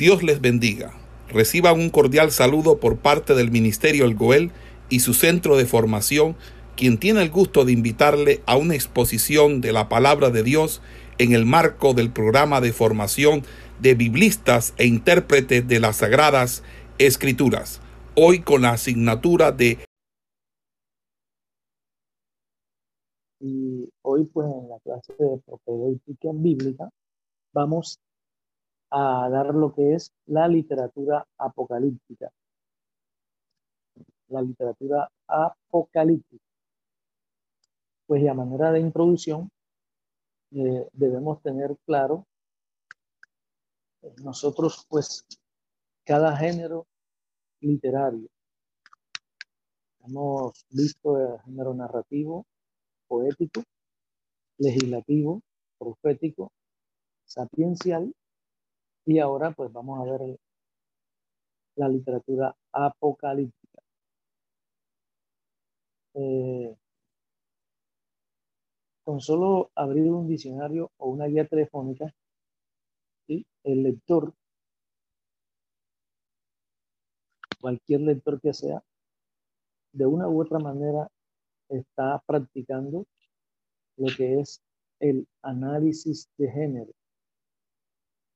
Dios les bendiga. Reciban un cordial saludo por parte del Ministerio El Goel y su centro de formación, quien tiene el gusto de invitarle a una exposición de la palabra de Dios en el marco del programa de formación de biblistas e intérpretes de las Sagradas Escrituras, hoy con la asignatura de... Y hoy pues en la clase de propedéutica bíblica vamos a dar lo que es la literatura apocalíptica. La literatura apocalíptica. Pues a manera de introducción, eh, debemos tener claro, eh, nosotros pues cada género literario. Hemos visto el género narrativo, poético, legislativo, profético, sapiencial y ahora pues vamos a ver la literatura apocalíptica. Eh, con solo abrir un diccionario o una guía telefónica, el lector, cualquier lector que sea, de una u otra manera está practicando lo que es el análisis de género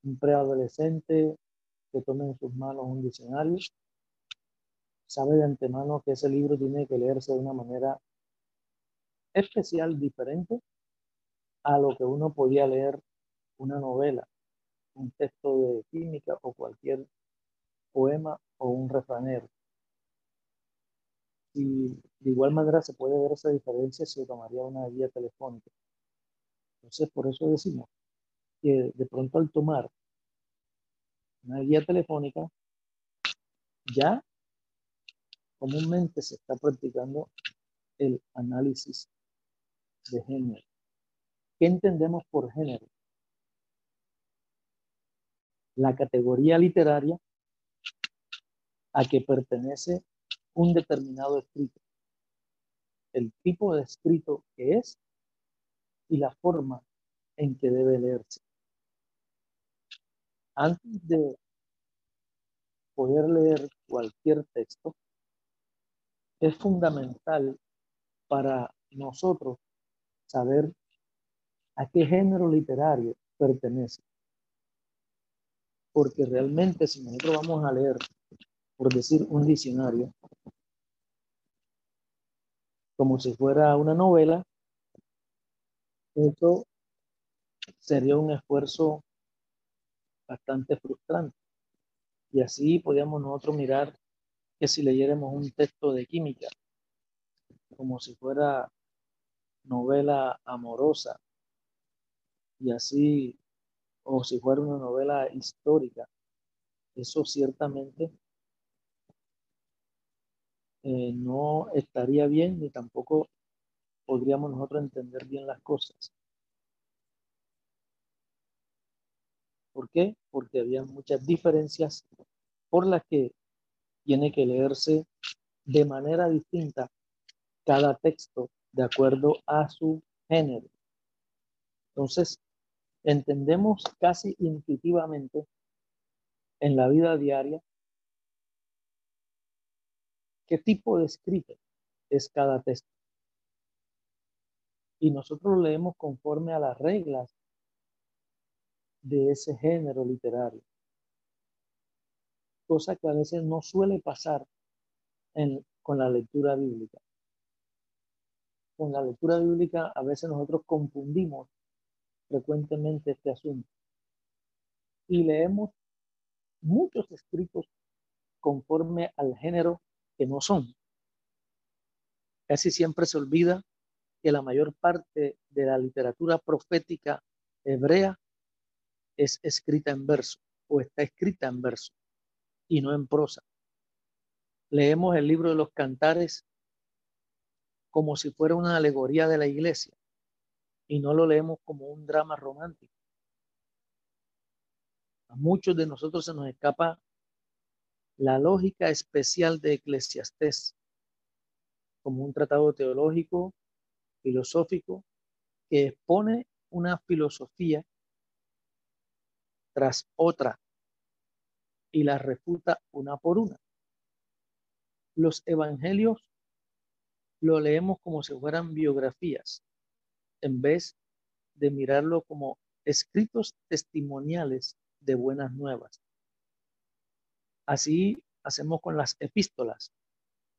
un preadolescente que tome en sus manos un diccionario, sabe de antemano que ese libro tiene que leerse de una manera especial, diferente a lo que uno podía leer una novela, un texto de química o cualquier poema o un refranero. Y de igual manera se puede ver esa diferencia si tomaría una guía telefónica. Entonces, por eso decimos que de pronto al tomar una guía telefónica, ya comúnmente se está practicando el análisis de género. ¿Qué entendemos por género? La categoría literaria a que pertenece un determinado escrito, el tipo de escrito que es y la forma en que debe leerse antes de poder leer cualquier texto, es fundamental para nosotros saber a qué género literario pertenece. Porque realmente si nosotros vamos a leer, por decir, un diccionario, como si fuera una novela, eso sería un esfuerzo bastante frustrante. Y así podíamos nosotros mirar que si leyéramos un texto de química, como si fuera novela amorosa, y así, o si fuera una novela histórica, eso ciertamente eh, no estaría bien ni tampoco podríamos nosotros entender bien las cosas. ¿Por qué? Porque había muchas diferencias por las que tiene que leerse de manera distinta cada texto de acuerdo a su género. Entonces, entendemos casi intuitivamente en la vida diaria qué tipo de escrito es cada texto. Y nosotros leemos conforme a las reglas de ese género literario. Cosa que a veces no suele pasar con la lectura bíblica. Con la lectura bíblica a veces nosotros confundimos frecuentemente este asunto. Y leemos muchos escritos conforme al género que no son. Casi siempre se olvida que la mayor parte de la literatura profética hebrea es escrita en verso o está escrita en verso y no en prosa. Leemos el libro de los cantares como si fuera una alegoría de la iglesia y no lo leemos como un drama romántico. A muchos de nosotros se nos escapa la lógica especial de Eclesiastés como un tratado teológico, filosófico, que expone una filosofía tras otra y las refuta una por una. Los evangelios lo leemos como si fueran biografías, en vez de mirarlo como escritos testimoniales de buenas nuevas. Así hacemos con las epístolas.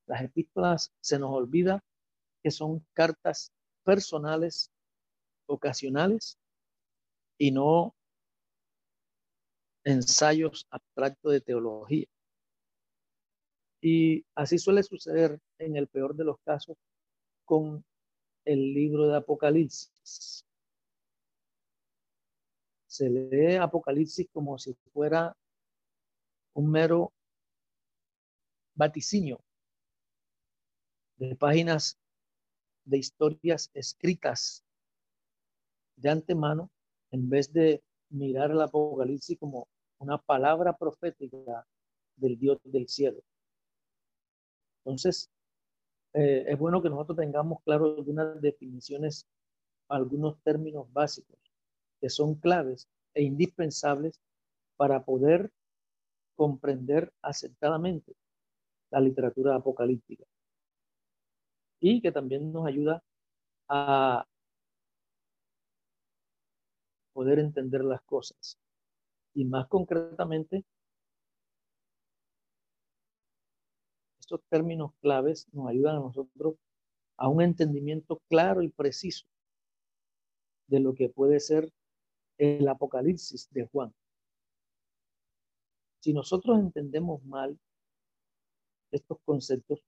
Las epístolas se nos olvida que son cartas personales, ocasionales y no ensayos abstractos de teología. Y así suele suceder en el peor de los casos con el libro de Apocalipsis. Se lee Apocalipsis como si fuera un mero vaticinio de páginas de historias escritas de antemano en vez de mirar el Apocalipsis como una palabra profética del Dios del cielo. Entonces, eh, es bueno que nosotros tengamos claro algunas definiciones, algunos términos básicos que son claves e indispensables para poder comprender acertadamente la literatura apocalíptica y que también nos ayuda a poder entender las cosas. Y más concretamente, estos términos claves nos ayudan a nosotros a un entendimiento claro y preciso de lo que puede ser el Apocalipsis de Juan. Si nosotros entendemos mal estos conceptos,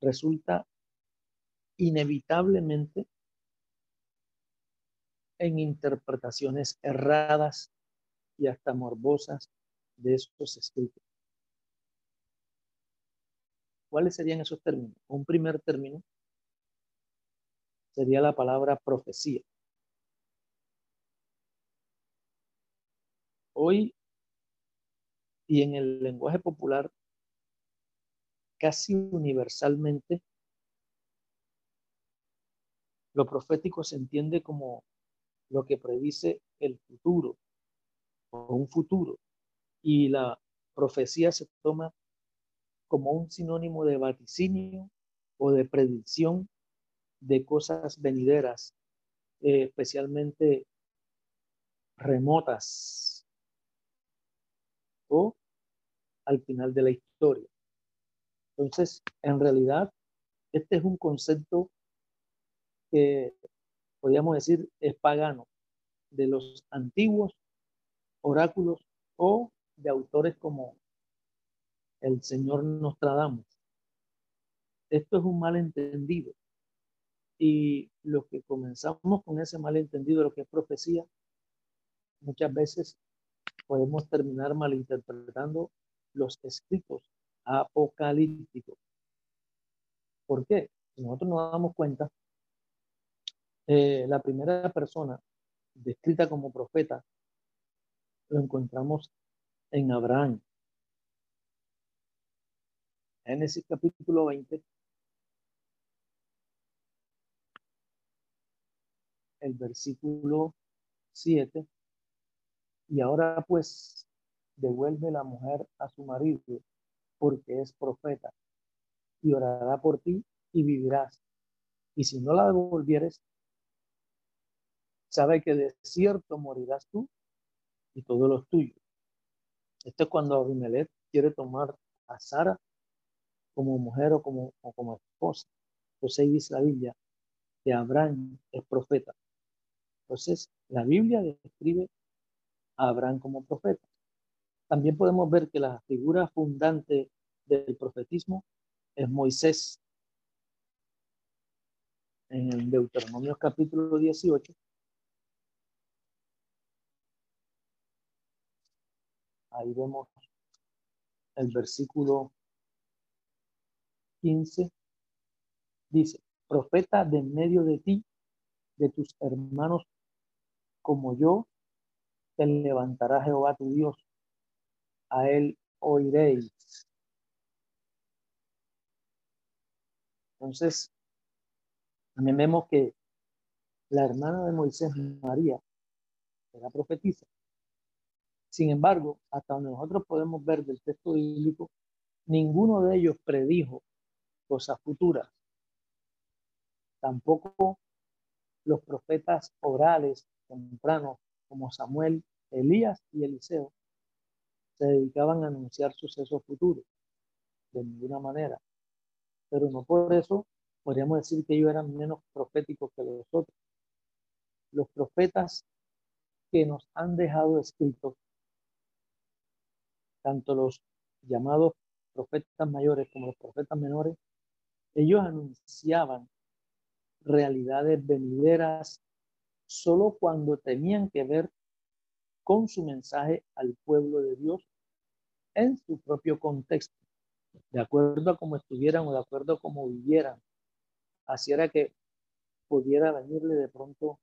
resulta inevitablemente en interpretaciones erradas y hasta morbosas de estos escritos. ¿Cuáles serían esos términos? Un primer término sería la palabra profecía. Hoy y en el lenguaje popular, casi universalmente, lo profético se entiende como lo que predice el futuro un futuro. Y la profecía se toma como un sinónimo de vaticinio o de predicción de cosas venideras, eh, especialmente remotas o al final de la historia. Entonces, en realidad, este es un concepto que podríamos decir es pagano, de los antiguos oráculos o de autores como el señor Nostradamus. Esto es un malentendido. Y lo que comenzamos con ese malentendido, lo que es profecía, muchas veces podemos terminar malinterpretando los escritos apocalípticos. ¿Por qué? Si nosotros nos damos cuenta, eh, la primera persona descrita como profeta lo encontramos en Abraham. Génesis capítulo 20. El versículo 7. Y ahora pues devuelve la mujer a su marido porque es profeta y orará por ti y vivirás. Y si no la devolvieres, sabe que de cierto morirás tú y todos los tuyos. Esto es cuando Abimelech quiere tomar a Sara como mujer o como, como esposa. Entonces dice la Biblia que Abraham es profeta. Entonces, la Biblia describe a Abraham como profeta. También podemos ver que la figura fundante del profetismo es Moisés. En el Deuteronomio capítulo 18 Ahí vemos el versículo 15. Dice, profeta de medio de ti, de tus hermanos como yo, te levantará Jehová tu Dios. A él oiréis. Entonces, también vemos que la hermana de Moisés, María, era profetisa Sin embargo, hasta donde nosotros podemos ver del texto bíblico, ninguno de ellos predijo cosas futuras. Tampoco los profetas orales tempranos como Samuel, Elías y Eliseo se dedicaban a anunciar sucesos futuros de ninguna manera. Pero no por eso podríamos decir que ellos eran menos proféticos que los otros. Los profetas que nos han dejado escritos, tanto los llamados profetas mayores como los profetas menores, ellos anunciaban realidades venideras solo cuando tenían que ver con su mensaje al pueblo de Dios en su propio contexto, de acuerdo a cómo estuvieran o de acuerdo a cómo vivieran. Así era que pudiera venirle de pronto,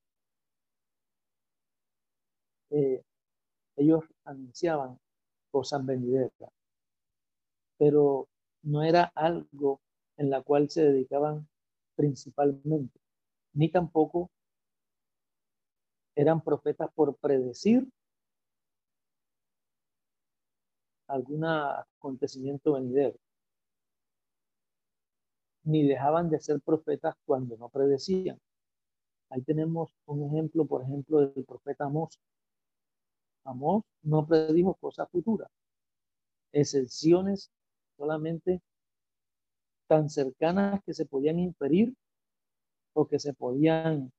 eh, ellos anunciaban cosas venideras, pero no era algo en la cual se dedicaban principalmente, ni tampoco eran profetas por predecir algún acontecimiento venidero, ni dejaban de ser profetas cuando no predecían. Ahí tenemos un ejemplo, por ejemplo, del profeta Amós. Amós no predijo cosas futuras, excepciones solamente tan cercanas que se podían inferir o que se podían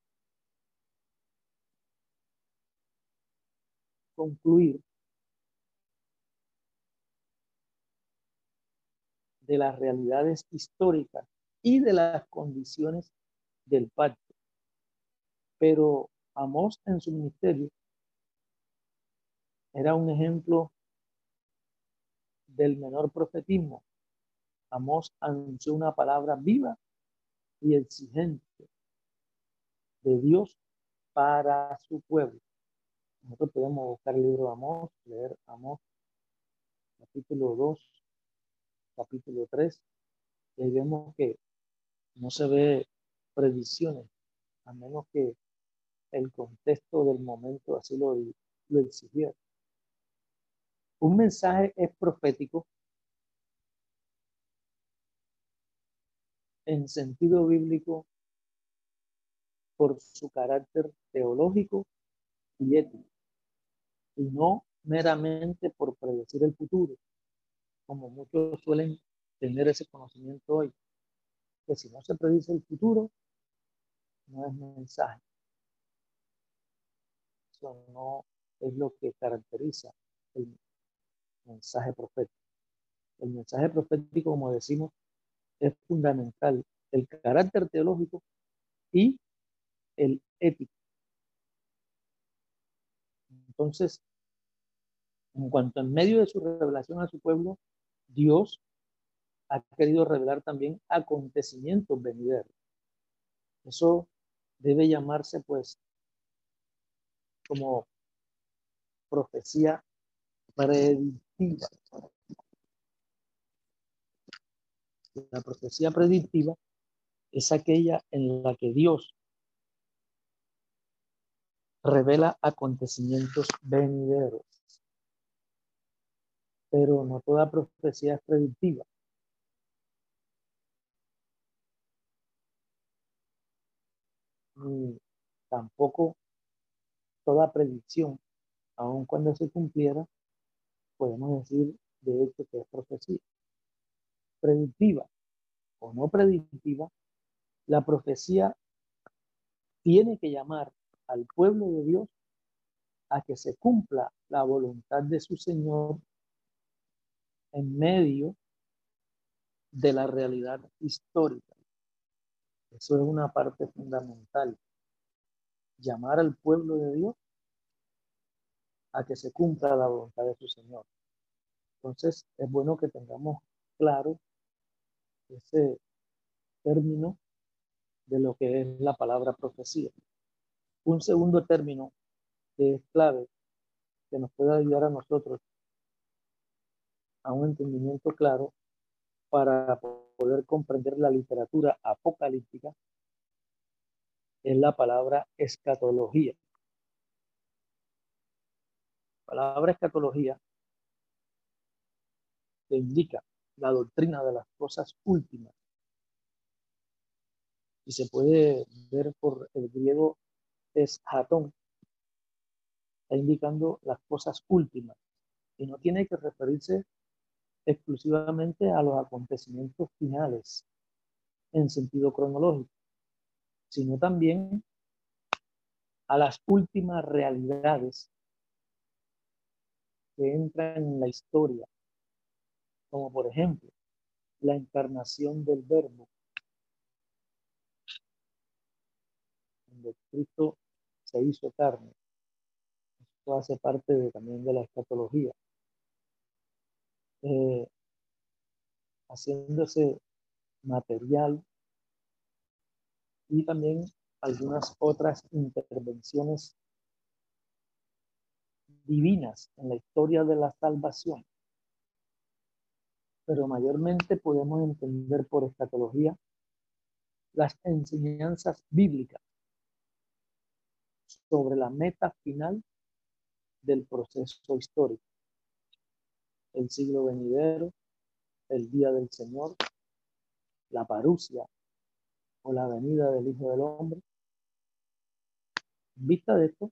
concluir de las realidades históricas y de las condiciones del pacto. Pero Amós en su ministerio era un ejemplo del menor profetismo. Amós anunció una palabra viva y exigente de Dios para su pueblo. Nosotros podemos buscar el libro de Amós, leer Amós, capítulo 2, capítulo 3, y vemos que no se ve predicciones, a menos que el contexto del momento así lo, lo exigiera. Un mensaje es profético en sentido bíblico por su carácter teológico y ético, y no meramente por predecir el futuro, como muchos suelen tener ese conocimiento hoy, que si no se predice el futuro, no es mensaje. Eso no es lo que caracteriza el mensaje profético. El mensaje profético, como decimos, es fundamental. El carácter teológico y el ético. Entonces, en cuanto en medio de su revelación a su pueblo, Dios ha querido revelar también acontecimientos venideros. Eso debe llamarse pues como profecía predictiva. La profecía predictiva es aquella en la que Dios revela acontecimientos venideros pero no toda profecía es predictiva. Tampoco toda predicción, aun cuando se cumpliera, podemos decir de hecho que es profecía. Predictiva o no predictiva, la profecía tiene que llamar al pueblo de Dios a que se cumpla la voluntad de su Señor en medio de la realidad histórica. Eso es una parte fundamental. Llamar al pueblo de Dios a que se cumpla la voluntad de su Señor. Entonces, es bueno que tengamos claro ese término de lo que es la palabra profecía. Un segundo término que es clave, que nos puede ayudar a nosotros a un entendimiento claro para poder comprender la literatura apocalíptica es la palabra escatología. palabra escatología indica la doctrina de las cosas últimas. Y se puede ver por el griego es hatón, está indicando las cosas últimas. Y no tiene que referirse exclusivamente a los acontecimientos finales en sentido cronológico, sino también a las últimas realidades que entran en la historia, como por ejemplo la encarnación del verbo, donde Cristo se hizo carne. Esto hace parte de, también de la escatología. Eh, haciéndose material y también algunas otras intervenciones divinas en la historia de la salvación. Pero mayormente podemos entender por escatología las enseñanzas bíblicas sobre la meta final del proceso histórico. El siglo venidero, el día del Señor, la parucia o la venida del Hijo del Hombre. En vista de esto,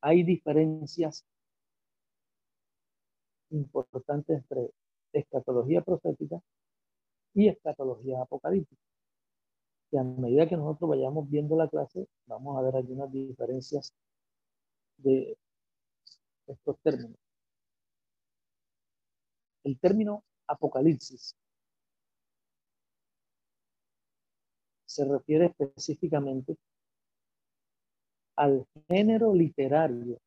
hay diferencias importantes entre escatología profética y escatología apocalíptica. Y a medida que nosotros vayamos viendo la clase, vamos a ver algunas diferencias de estos términos. El término apocalipsis se refiere específicamente al género literario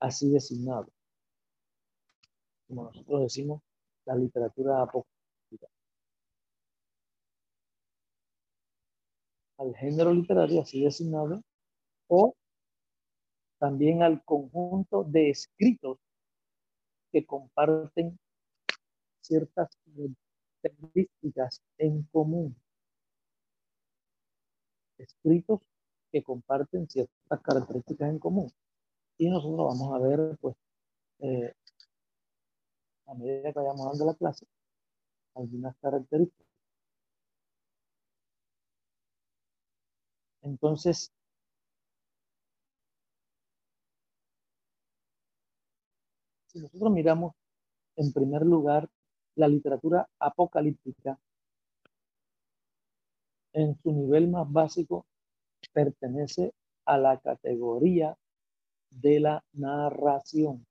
así designado. Como nosotros decimos, la literatura apocalíptica. Al género literario así designado o también al conjunto de escritos que comparten ciertas características en común. Escritos que comparten ciertas características en común. Y nosotros vamos a ver, pues, eh, a medida que vayamos dando la clase, algunas características. Entonces, si nosotros miramos en primer lugar la literatura apocalíptica, en su nivel más básico, pertenece a la categoría de la narración,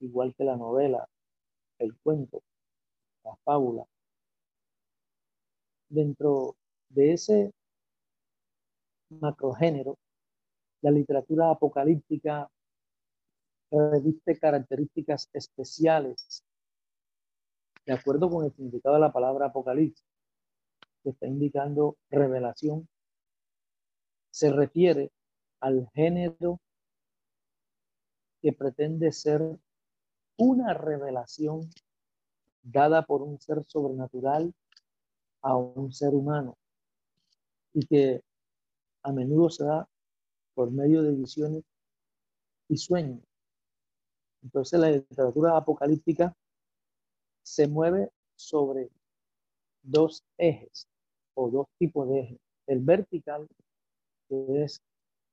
igual que la novela, el cuento, la fábula. Dentro de ese macrogénero, la literatura apocalíptica reviste características especiales de acuerdo con el significado de la palabra apocalipsis, que está indicando revelación, se refiere al género que pretende ser una revelación dada por un ser sobrenatural a un ser humano y que a menudo se da por medio de visiones y sueños. Entonces la literatura apocalíptica se mueve sobre dos ejes o dos tipos de ejes. El vertical, que es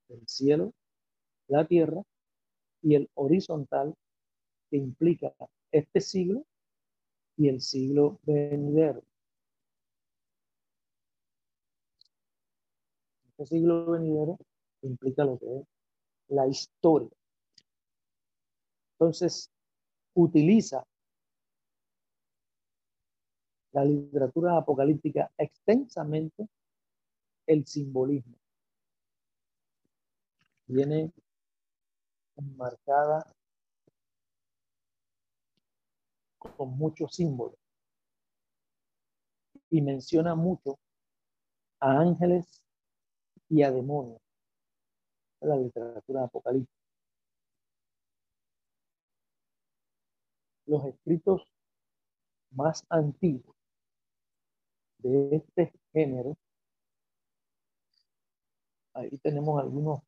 el cielo, la tierra, y el horizontal, que implica este siglo y el siglo venidero. Este siglo venidero implica lo que es la historia. Entonces, utiliza la literatura apocalíptica extensamente el simbolismo. Viene marcada con muchos símbolos y menciona mucho a ángeles y a demonios. La literatura apocalíptica. los escritos más antiguos de este género ahí tenemos algunos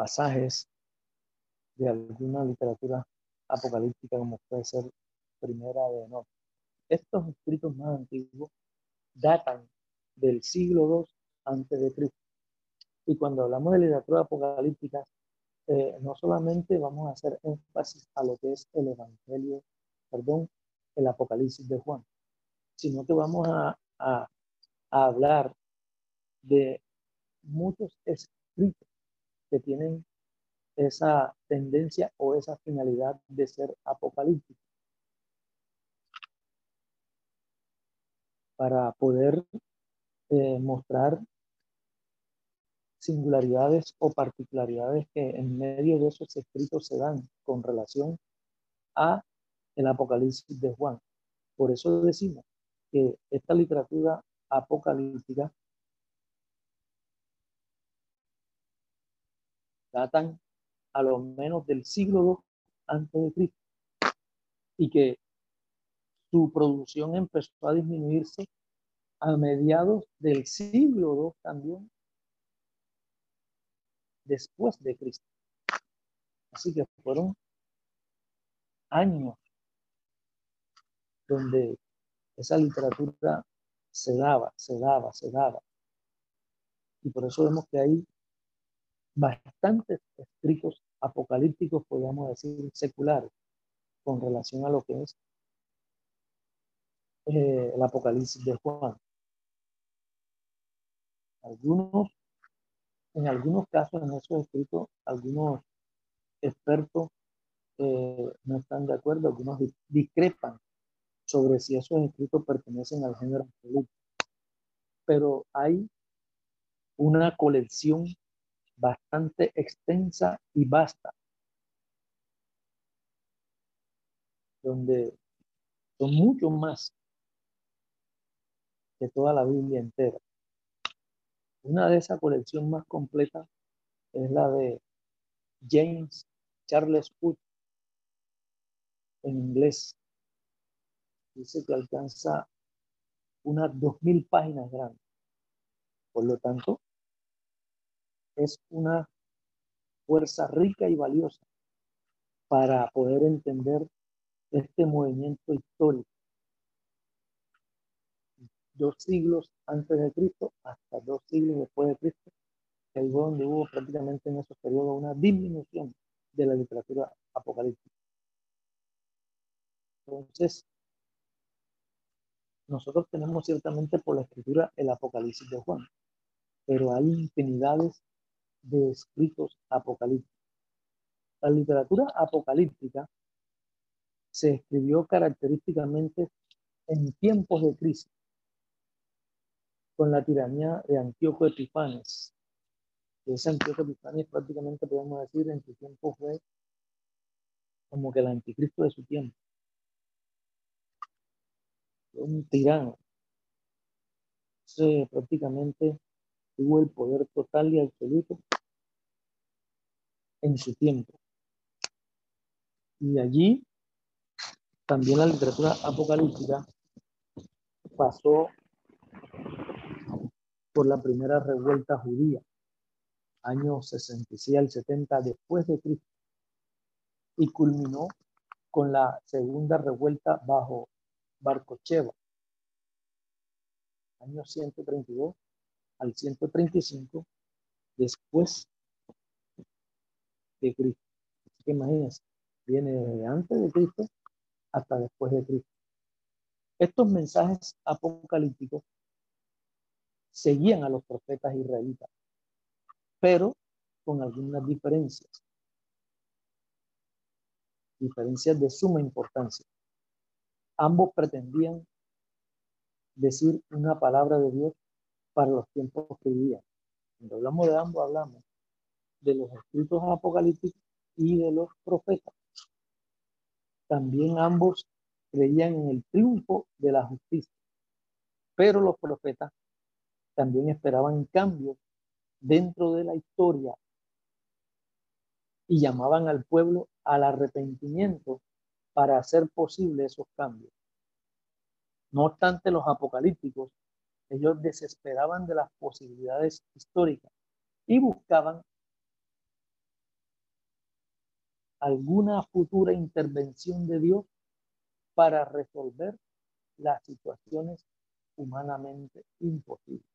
pasajes de alguna literatura apocalíptica, como puede ser Primera de No. Estos escritos más antiguos datan del siglo II antes de Cristo. Y cuando hablamos de literatura apocalíptica, eh, no solamente vamos a hacer énfasis a lo que es el Evangelio, perdón, el Apocalipsis de Juan, sino que vamos a, a hablar de muchos escritos que tienen esa tendencia o esa finalidad de ser apocalíptico. Para poder eh, mostrar singularidades o particularidades que en medio de esos escritos se dan con relación a el Apocalipsis de Juan. Por eso decimos que esta literatura apocalíptica datan a lo menos del siglo II antes de Cristo y que su producción empezó a disminuirse a mediados del siglo II también después de Cristo. Así que fueron años donde esa literatura se daba, se daba, se daba. Y por eso vemos que hay bastantes escritos apocalípticos, podríamos decir, seculares, con relación a lo que es eh, el Apocalipsis de Juan. Algunos, en algunos casos, en esos escritos, algunos expertos eh, no están de acuerdo, algunos discrepan sobre si esos escritos pertenecen al género. Pero hay una colección bastante extensa y vasta, donde son mucho más que toda la Biblia entera. Una de esas colección más completa es la de James Charles Wood en inglés. Dice que alcanza unas dos mil páginas grandes. Por lo tanto, es una fuerza rica y valiosa para poder entender este movimiento histórico. Dos siglos antes de Cristo hasta dos siglos después de Cristo, el donde hubo prácticamente en esos periodos una disminución de la literatura apocalíptica. Entonces, nosotros tenemos ciertamente por la escritura el Apocalipsis de Juan, pero hay infinidades de escritos apocalípticos. La literatura apocalíptica se escribió característicamente en tiempos de crisis, con la tiranía de Antíoco Epifanes. Ese Antíoco Epifanes prácticamente podemos decir en su tiempo fue como que el anticristo de su tiempo. Un tirano. Se prácticamente tuvo el poder total y absoluto en su tiempo. Y allí también la literatura apocalíptica pasó por la primera revuelta judía, años 66 al 70 después de Cristo, y culminó con la segunda revuelta bajo Barcocheva, años 132 al 135 después de Cristo. Así que imagínense, viene desde antes de Cristo hasta después de Cristo. Estos mensajes apocalípticos seguían a los profetas israelitas, pero con algunas diferencias. Diferencias de suma importancia. Ambos pretendían decir una palabra de Dios para los tiempos que vivían. Cuando hablamos de ambos, hablamos de los escritos apocalípticos y de los profetas. También ambos creían en el triunfo de la justicia, pero los profetas también esperaban cambios dentro de la historia y llamaban al pueblo al arrepentimiento para hacer posible esos cambios. No obstante, los apocalípticos Ellos desesperaban de las posibilidades históricas y buscaban alguna futura intervención de Dios para resolver las situaciones humanamente imposibles.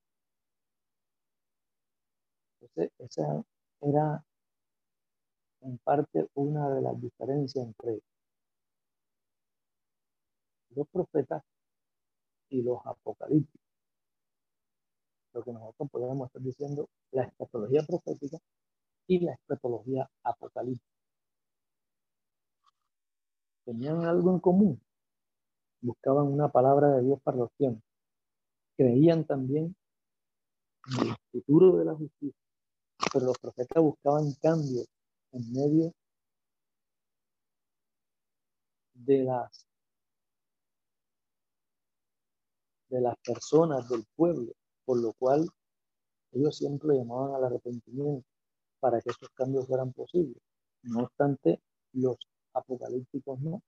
Entonces, esa era en parte una de las diferencias entre los profetas y los apocalípticos. Lo que nosotros podemos estar diciendo, la escatología profética y la escatología apocalíptica. Tenían algo en común. Buscaban una palabra de Dios para los tiempos. Creían también en el futuro de la justicia. Pero los profetas buscaban cambios en medio de las de las personas del pueblo, por lo cual ellos siempre llamaban al arrepentimiento para que esos cambios fueran posibles. No obstante, los apocalípticos no,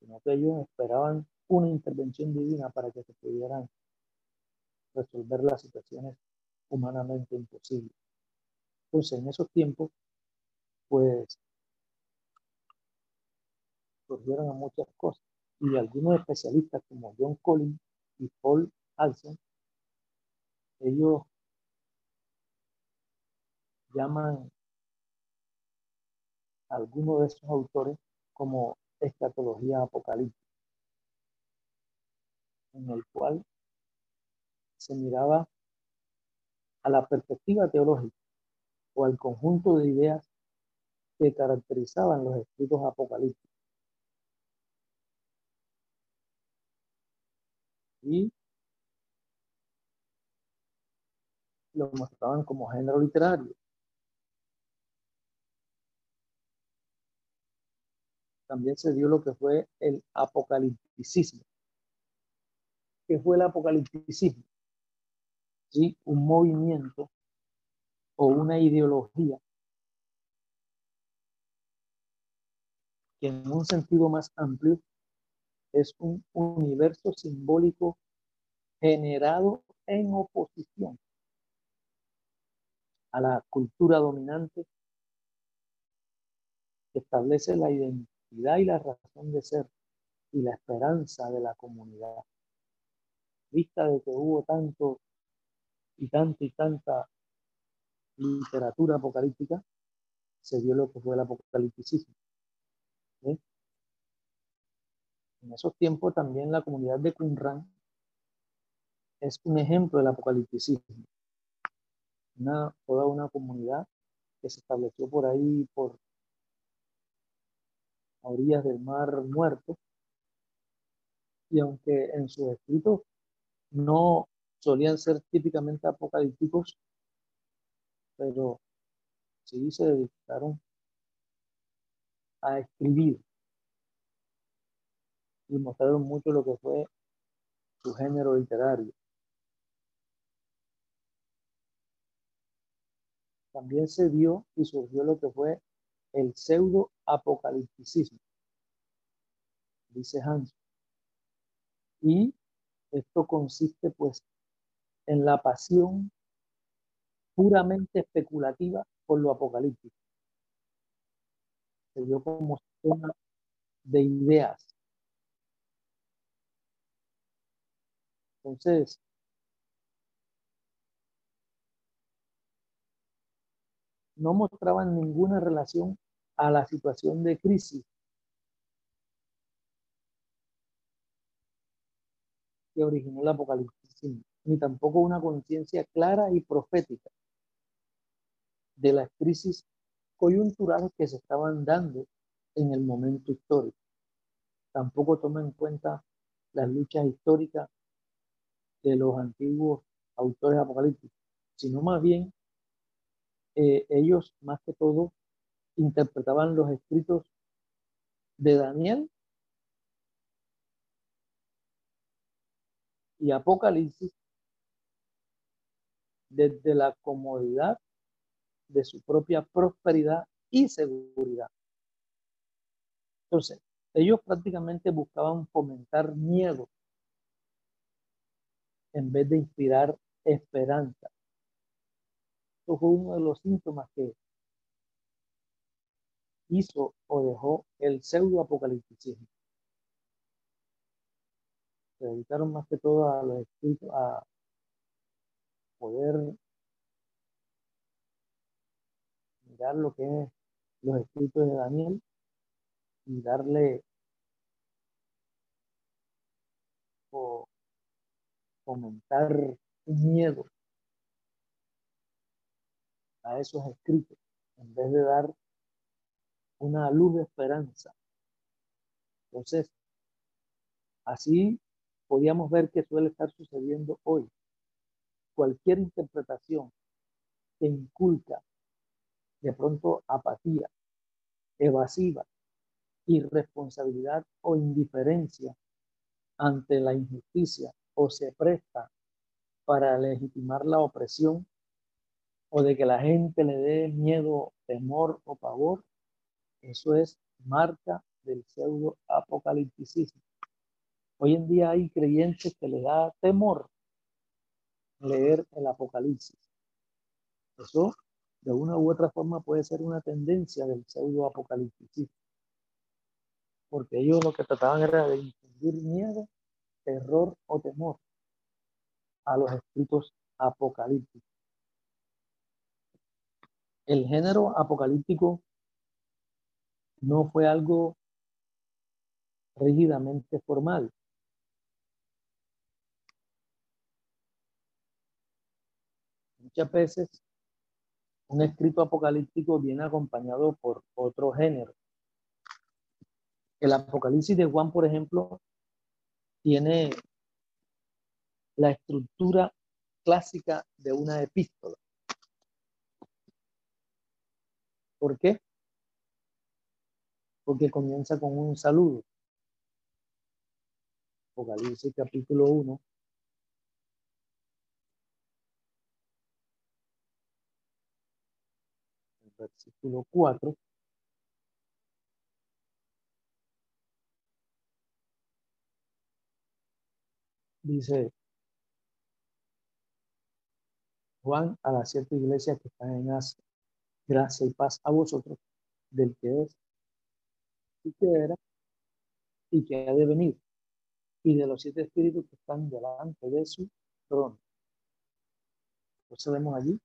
sino que ellos esperaban una intervención divina para que se pudieran resolver las situaciones humanamente imposibles. Entonces, en esos tiempos, pues surgieron a muchas cosas y algunos especialistas como John Collins y Paul Alson, ellos llaman a algunos de esos autores como escatología apocalíptica, en el cual se miraba a la perspectiva teológica o al conjunto de ideas que caracterizaban los escritos apocalípticos. Y lo mostraban como género literario. También se dio lo que fue el apocalipticismo. ¿Qué fue el apocalipticismo? ¿Sí? Un movimiento o una ideología que en un sentido más amplio es un universo simbólico generado en oposición a la cultura dominante que establece la identidad y la razón de ser y la esperanza de la comunidad. Vista de que hubo tanto y tanto y tanta literatura apocalíptica, se dio lo que fue el apocalipticismo. En esos tiempos también la comunidad de Qumran es un ejemplo del apocalipticismo. Una, toda una comunidad que se estableció por ahí, por a orillas del mar muerto. Y aunque en sus escritos no solían ser típicamente apocalípticos, pero sí se dedicaron a escribir y mostraron mucho lo que fue su género literario. También se dio y surgió lo que fue el pseudo apocalipticismo, dice Hans. Y esto consiste pues en la pasión puramente especulativa por lo apocalíptico se dio como zona de ideas. Entonces, no mostraban ninguna relación a la situación de crisis que originó el apocalipsis, ni tampoco una conciencia clara y profética de las crisis coyunturales que se estaban dando en el momento histórico. Tampoco toma en cuenta las luchas históricas de los antiguos autores apocalípticos, sino más bien eh, ellos más que todo interpretaban los escritos de Daniel y Apocalipsis desde la comodidad de su propia prosperidad y seguridad. Entonces, ellos prácticamente buscaban fomentar miedo en vez de inspirar esperanza. Fue uno de los síntomas que hizo o dejó el pseudo apocalipticismo. Se dedicaron más que todo a los escritos, a poder mirar lo que es los escritos de Daniel y darle o fomentar miedo a esos escritos en vez de dar una luz de esperanza. Entonces, así podíamos ver que suele estar sucediendo hoy. Cualquier interpretación que inculca de pronto apatía, evasiva, irresponsabilidad o indiferencia ante la injusticia o se presta para legitimar la opresión o de que la gente le dé miedo, temor o pavor, eso es marca del pseudo apocalipticismo. Hoy en día hay creyentes que les da temor leer el Apocalipsis. Eso, de una u otra forma, puede ser una tendencia del pseudo apocalipticismo. Porque ellos lo que trataban era de infundir miedo, terror o temor a los escritos apocalípticos. El género apocalíptico no fue algo rígidamente formal. Muchas veces un escrito apocalíptico viene acompañado por otro género. El Apocalipsis de Juan, por ejemplo, tiene la estructura clásica de una epístola. ¿Por qué? porque comienza con un saludo. Apocalipsis capítulo 1. Versículo 4. Dice Juan a las siete iglesias que están en Asia. Gracia y paz a vosotros, del que es y que era y que ha de venir, y de los siete espíritus que están delante de su trono. Entonces vemos allí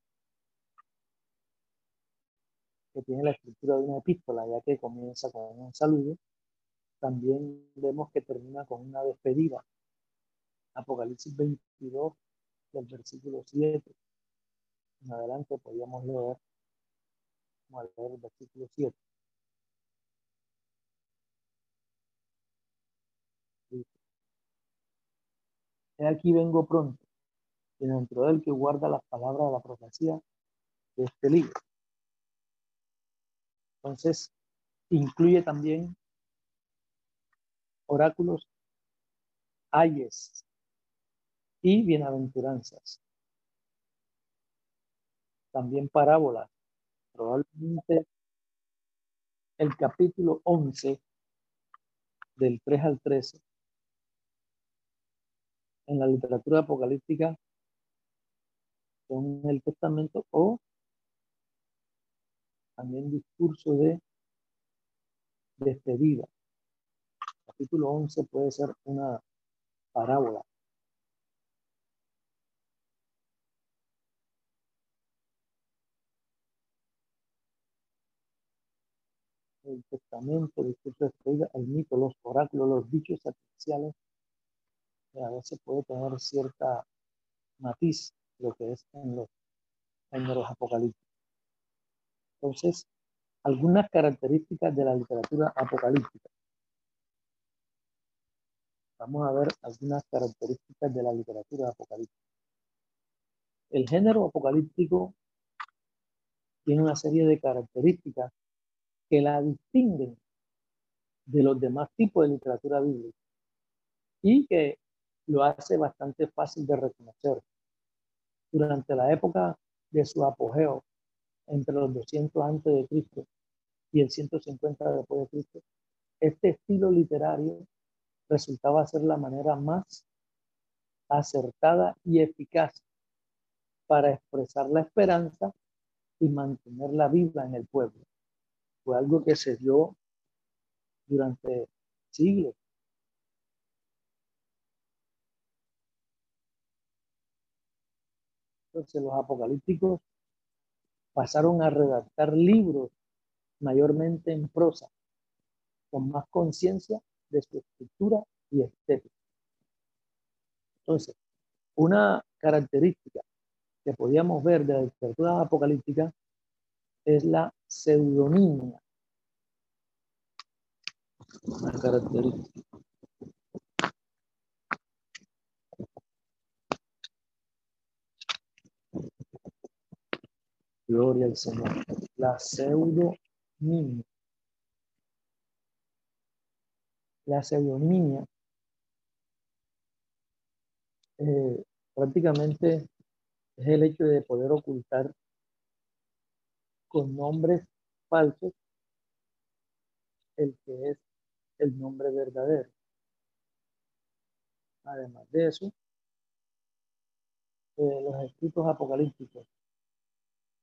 que tiene la estructura de una epístola, ya que comienza con un saludo. También vemos que termina con una despedida. Apocalipsis 22, del versículo 7. En adelante podríamos leer, vamos a leer el versículo 7. He aquí vengo pronto, y dentro de él que guarda las palabras de la profecía de este libro. Entonces, incluye también oráculos, ayes y bienaventuranzas. También parábolas. Probablemente el capítulo 11 del 3 al 13 en la literatura apocalíptica con el testamento o también discurso de despedida. Capítulo 11 puede ser una parábola. El testamento, discurso de el mito, los oráculos, los dichos artificiales a veces puede tener cierta matiz lo que es en los géneros apocalípticos. Entonces, algunas características de la literatura apocalíptica. Vamos a ver algunas características de la literatura apocalíptica. El género apocalíptico tiene una serie de características que la distinguen de los demás tipos de literatura bíblica y que lo hace bastante fácil de reconocer. Durante la época de su apogeo, entre los 200 antes de Cristo y el 150 después de Cristo, este estilo literario resultaba ser la manera más acertada y eficaz para expresar la esperanza y mantenerla viva en el pueblo. Fue algo que se dio durante siglos. Entonces los apocalípticos pasaron a redactar libros mayormente en prosa, con más conciencia de su estructura y estética. Entonces, una característica que podíamos ver de la literatura apocalíptica es la pseudonimia. Una característica. Gloria al Señor. La pseudonimia. La pseudonimia eh, prácticamente es el hecho de poder ocultar con nombres falsos el que es el nombre verdadero. Además de eso, eh, los escritos apocalípticos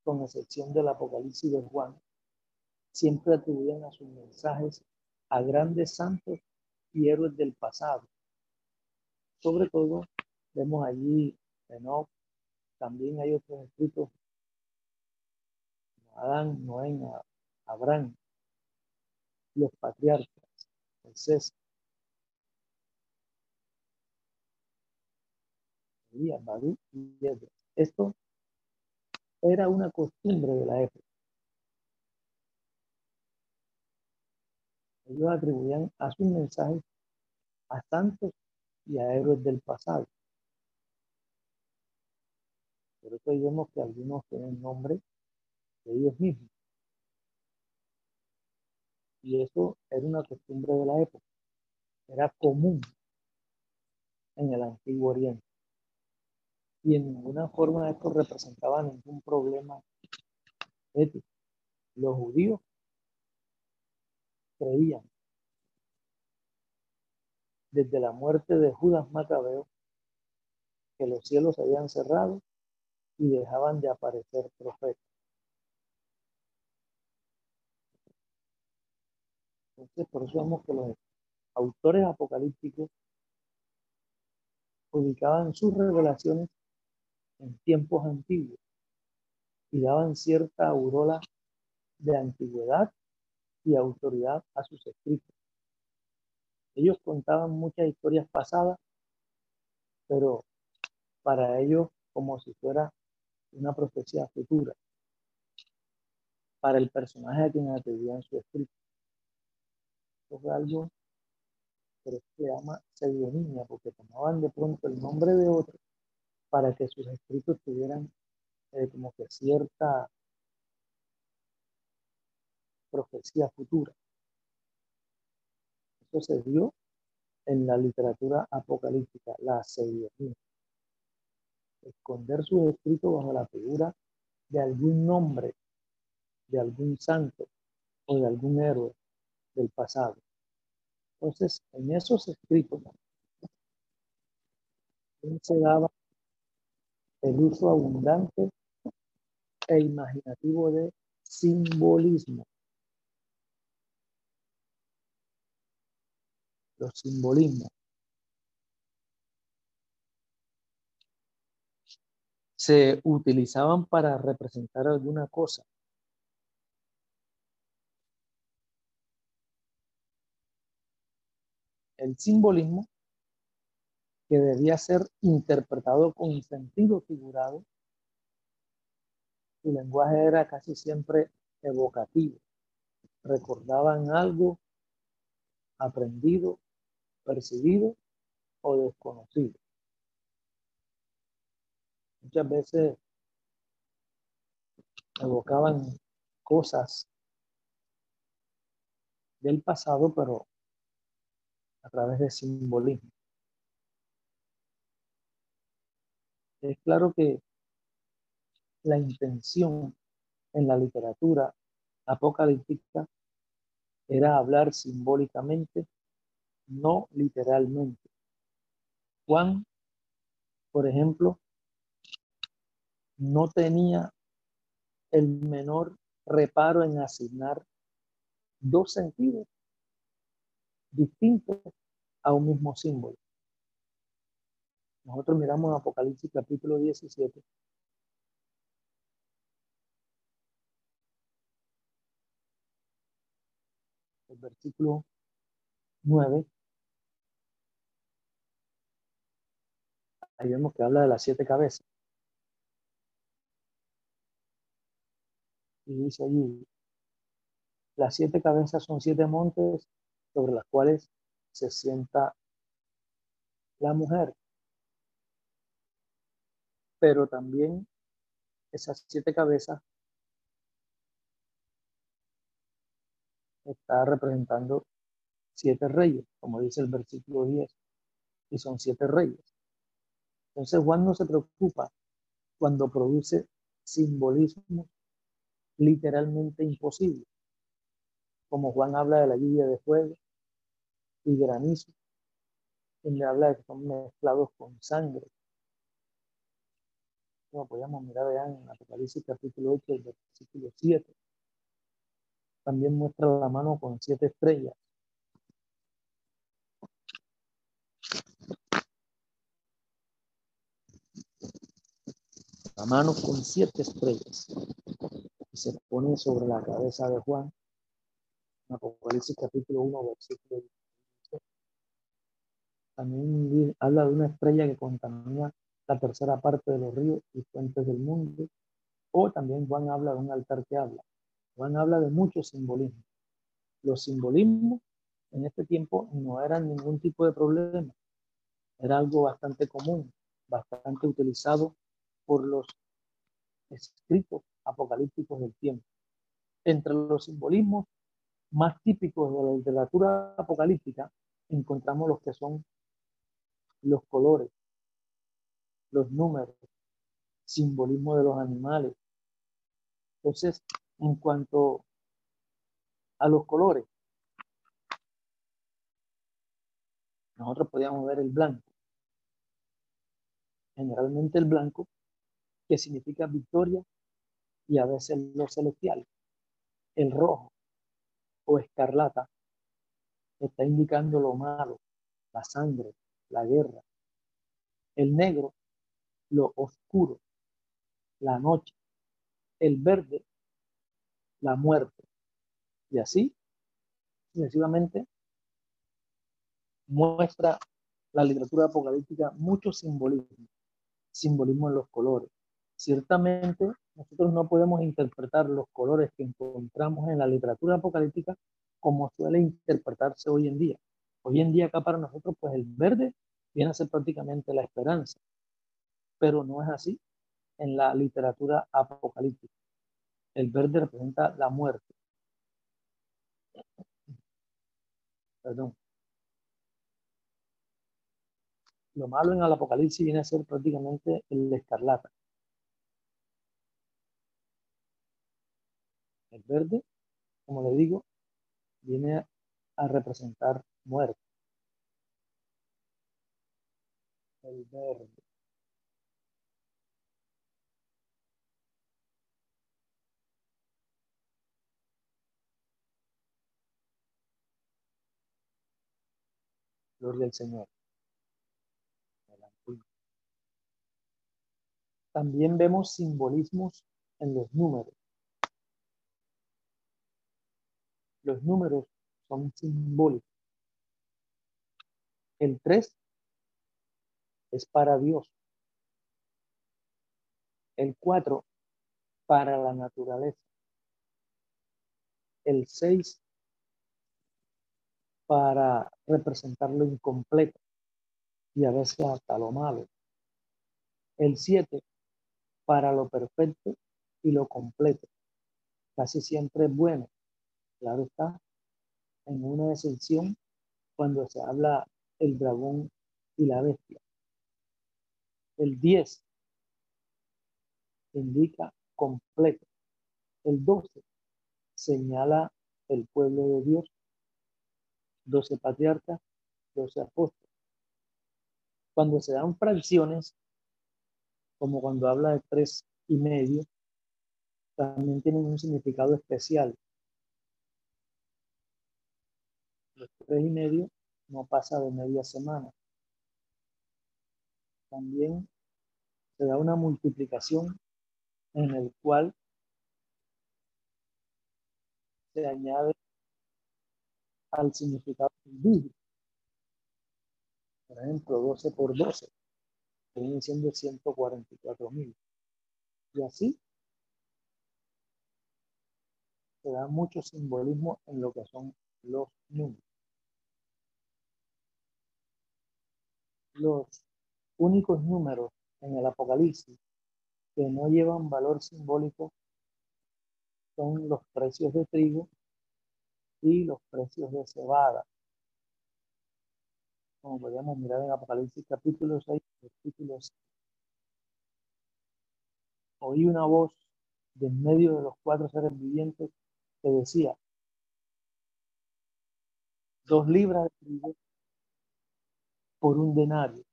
con excepción del Apocalipsis de Juan, siempre atribuyen a sus mensajes a grandes santos y héroes del pasado. Sobre todo, vemos allí Enoch, también hay otros escritos, Adán, Noé, Abraham, los patriarcas, Moisés, Elías, Badú y Esto era una costumbre de la época. Ellos atribuían a sus mensajes a santos y a héroes del pasado. Por eso vemos que algunos tienen nombre de ellos mismos. Y eso era una costumbre de la época. Era común en el Antiguo Oriente y en ninguna forma esto representaba ningún problema ético. Los judíos creían desde la muerte de Judas Macabeo que los cielos se habían cerrado y dejaban de aparecer profetas. Entonces, por eso vemos que los autores apocalípticos ubicaban sus revelaciones en tiempos antiguos y daban cierta aurola de antigüedad y autoridad a sus escritos. Ellos contaban muchas historias pasadas, pero para ellos como si fuera una profecía futura, para el personaje a quien atribuían su escrito. Eso fue algo que se llama pseudonimia, porque tomaban de pronto el nombre de otro para que sus escritos tuvieran eh, como que cierta profecía futura. Eso se dio en la literatura apocalíptica, la seidonía. Esconder sus escritos bajo la figura de algún nombre, de algún santo o de algún héroe del pasado. Entonces, en esos escritos se daba el uso abundante e imaginativo de simbolismo. Los simbolismos. Se utilizaban para representar alguna cosa. El simbolismo que debía ser interpretado con sentido figurado, su lenguaje era casi siempre evocativo. Recordaban algo aprendido, percibido o desconocido. Muchas veces evocaban cosas del pasado, pero a través de simbolismo. Es claro que la intención en la literatura apocalíptica era hablar simbólicamente, no literalmente. Juan por ejemplo, no tenía el menor reparo en asignar dos sentidos distintos a un mismo símbolo. Nosotros miramos Apocalipsis capítulo 17. El versículo 9. Ahí vemos que habla de las siete cabezas. Y dice allí, las siete cabezas son siete montes sobre las cuales se sienta la mujer. Pero también esas siete cabezas está representando siete reyes, como dice el versículo 10, y son siete reyes. Entonces Juan no se preocupa cuando produce simbolismo literalmente imposible, como Juan habla de la lluvia de fuego y granizo, le habla de que son mezclados con sangre. Como podemos mirar allá en Apocalipsis capítulo 8, el versículo 7. También muestra la mano con siete estrellas. La mano con siete estrellas. Y se pone sobre la cabeza de Juan. Apocalipsis capítulo 1, versículo 10. También habla de una estrella que contamina la tercera parte de los ríos y fuentes del mundo. O también Juan habla de un altar que habla. Juan habla de muchos simbolismos. Los simbolismos en este tiempo no eran ningún tipo de problema. Era algo bastante común, bastante utilizado por los escritos apocalípticos del tiempo. Entre los simbolismos más típicos de la literatura apocalíptica encontramos los que son los colores, los números, simbolismo de los animales. Entonces, en cuanto a los colores, nosotros podíamos ver el blanco. Generalmente el blanco, que significa victoria y a veces lo celestial. El rojo o escarlata está indicando lo malo, la sangre, la guerra. El negro, lo oscuro, la noche. El verde, la muerte. Y así, sucesivamente, muestra la literatura apocalíptica mucho simbolismo, simbolismo en los colores. Ciertamente, nosotros no podemos interpretar los colores que encontramos en la literatura apocalíptica como suele interpretarse hoy en día. Hoy en día acá para nosotros, pues el verde viene a ser prácticamente la esperanza, pero no es así en la literatura apocalíptica. El verde representa la muerte. Perdón. Lo malo en el apocalipsis viene a ser prácticamente el escarlata. El verde, como le digo, viene a representar muerte. El verde. Gloria al Señor. También vemos simbolismos en los números. Los números son simbólicos. El 3 es para Dios. El 4 para la naturaleza. El 6 para representar lo incompleto y a veces hasta lo malo. El 7 para lo perfecto y lo completo. Casi siempre es bueno. Claro está, en una excepción cuando se habla el dragón y la bestia. El 10 indica completo. El 12 señala el pueblo de Dios. 12 patriarcas, 12 apóstoles. Cuando se dan fracciones como cuando habla de tres y medio, también tienen un significado especial. Los tres y medio no pasa de media semana. También se da una multiplicación en el cual se añade al significado bíblico. Por ejemplo, 12 por 12 viene siendo 144 mil. Y así se da mucho simbolismo en lo que son los números. Los únicos números en el Apocalipsis que no llevan valor simbólico son los precios de trigo y los precios de cebada. Como podríamos mirar en Apocalipsis capítulo 6, versículo 6. Oí una voz de en medio de los cuatro seres vivientes que decía, dos libras de trigo por un denario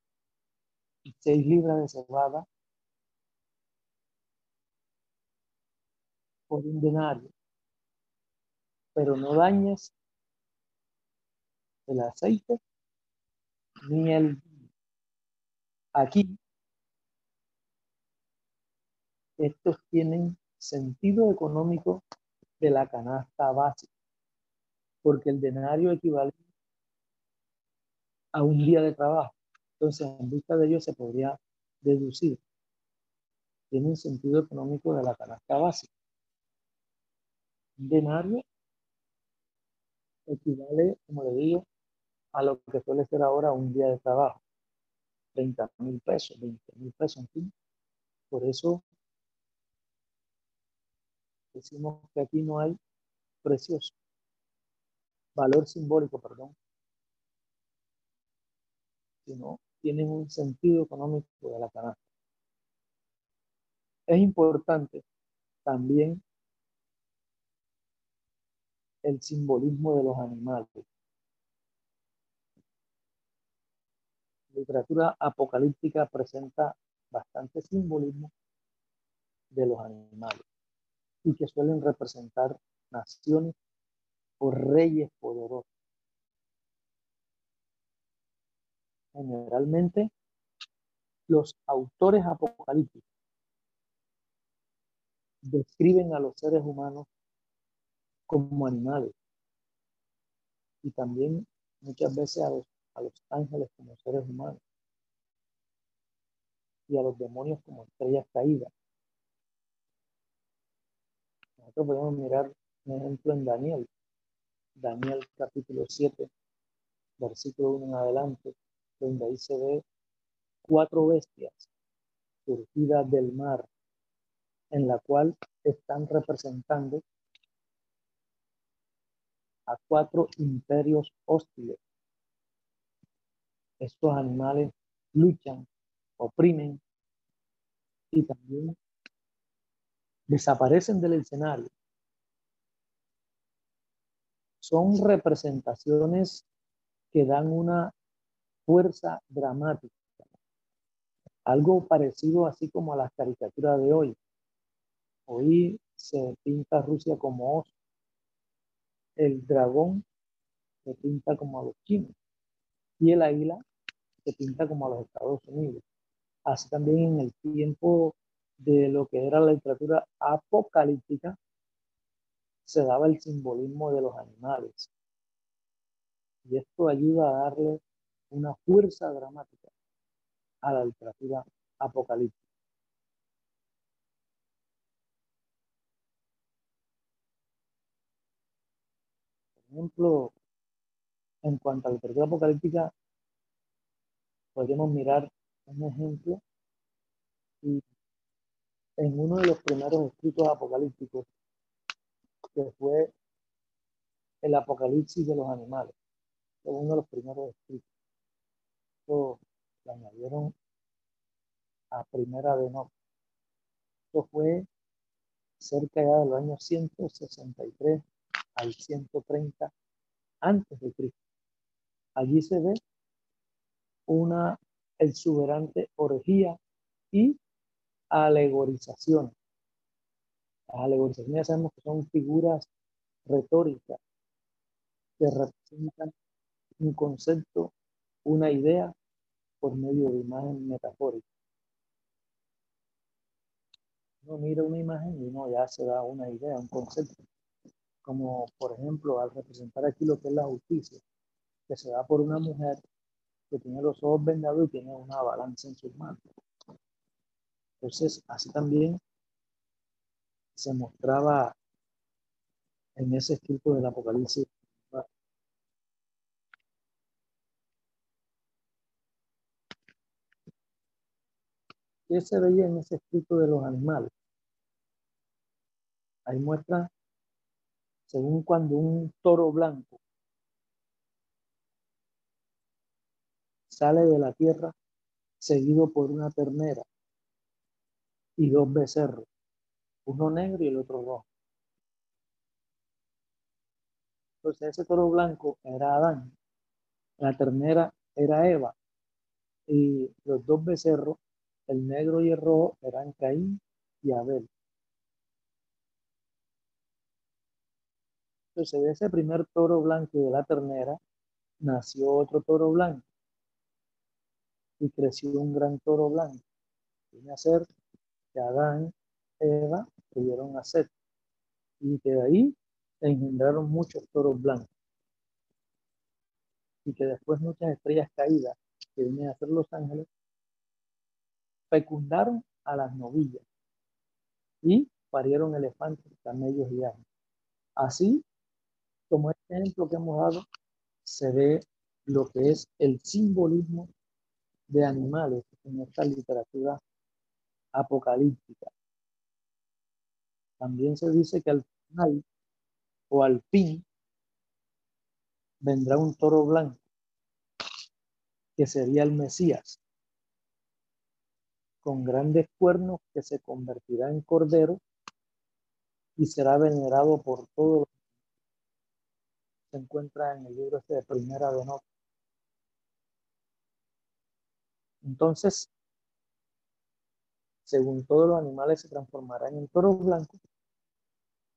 y seis libras de cebada por un denario. Pero no dañes el aceite ni el aquí estos tienen sentido económico de la canasta básica, porque el denario equivale a un día de trabajo. Entonces, en vista de ello se podría deducir. Tiene un sentido económico de la canasta básica. Un denario equivale, como le digo, a lo que suele ser ahora un día de trabajo. 30 mil pesos, 20 mil pesos, en fin. Por eso decimos que aquí no hay precios, valor simbólico, perdón, sino tienen un sentido económico de la canasta. Es importante también el simbolismo de los animales. La literatura apocalíptica presenta bastante simbolismo de los animales y que suelen representar naciones o reyes poderosos. Generalmente, los autores apocalípticos describen a los seres humanos como animales y también muchas veces a los, a los ángeles como seres humanos y a los demonios como estrellas caídas. Nosotros podemos mirar un ejemplo en Daniel, Daniel capítulo 7, versículo 1 en adelante, donde ahí se ve cuatro bestias surgidas del mar, en la cual están representando a cuatro imperios hostiles. Estos animales luchan, oprimen y también desaparecen del escenario. Son representaciones que dan una fuerza dramática. Algo parecido así como a las caricaturas de hoy. Hoy se pinta Rusia como oso. El dragón se pinta como a los chinos. Y el águila se pinta como a los Estados Unidos. Así también en el tiempo de lo que era la literatura apocalíptica, se daba el simbolismo de los animales. Y esto ayuda a darle una fuerza dramática a la literatura apocalíptica. Por ejemplo, en cuanto a la literatura apocalíptica, podemos mirar un ejemplo en uno de los primeros escritos apocalípticos, que fue el Apocalipsis de los animales. Fue uno de los primeros escritos. Esto lo añadieron a primera de no. Esto fue cerca ya de los años 163 al 130 antes de Cristo. Allí se ve una exuberante orgía y alegorizaciones. Las alegorizaciones sabemos que son figuras retóricas que representan un concepto, una idea por medio de imagen metafórica. Uno mira una imagen y no ya se da una idea, un concepto. Como por ejemplo al representar aquí lo que es la justicia, que se da por una mujer que tiene los ojos vendados y tiene una balanza en sus manos. Entonces, así también se mostraba en ese escrito del Apocalipsis. ¿Qué se veía en ese escrito de los animales? Ahí muestra, según cuando un toro blanco sale de la tierra seguido por una ternera y dos becerros, uno negro y el otro rojo. Entonces ese toro blanco era Adán, la ternera era Eva y los dos becerros, el negro y el rojo, eran Caín y Abel. Entonces de ese primer toro blanco de la ternera nació otro toro blanco y creció un gran toro blanco. Viene a ser que Adán, Eva tuvieron a Seth y que de ahí engendraron muchos toros blancos y que después muchas estrellas caídas que vienen a ser los ángeles fecundaron a las novillas y parieron elefantes, camellos y ángeles. Así como este ejemplo que hemos dado, se ve lo que es el simbolismo de animales en esta literatura apocalíptica. También se dice que al final o al fin vendrá un toro blanco, que sería el Mesías, con grandes cuernos que se convertirá en cordero y será venerado por todos los se encuentra en el libro este de Primera de Noche. Entonces, según todos los animales se transformarán en toros blancos,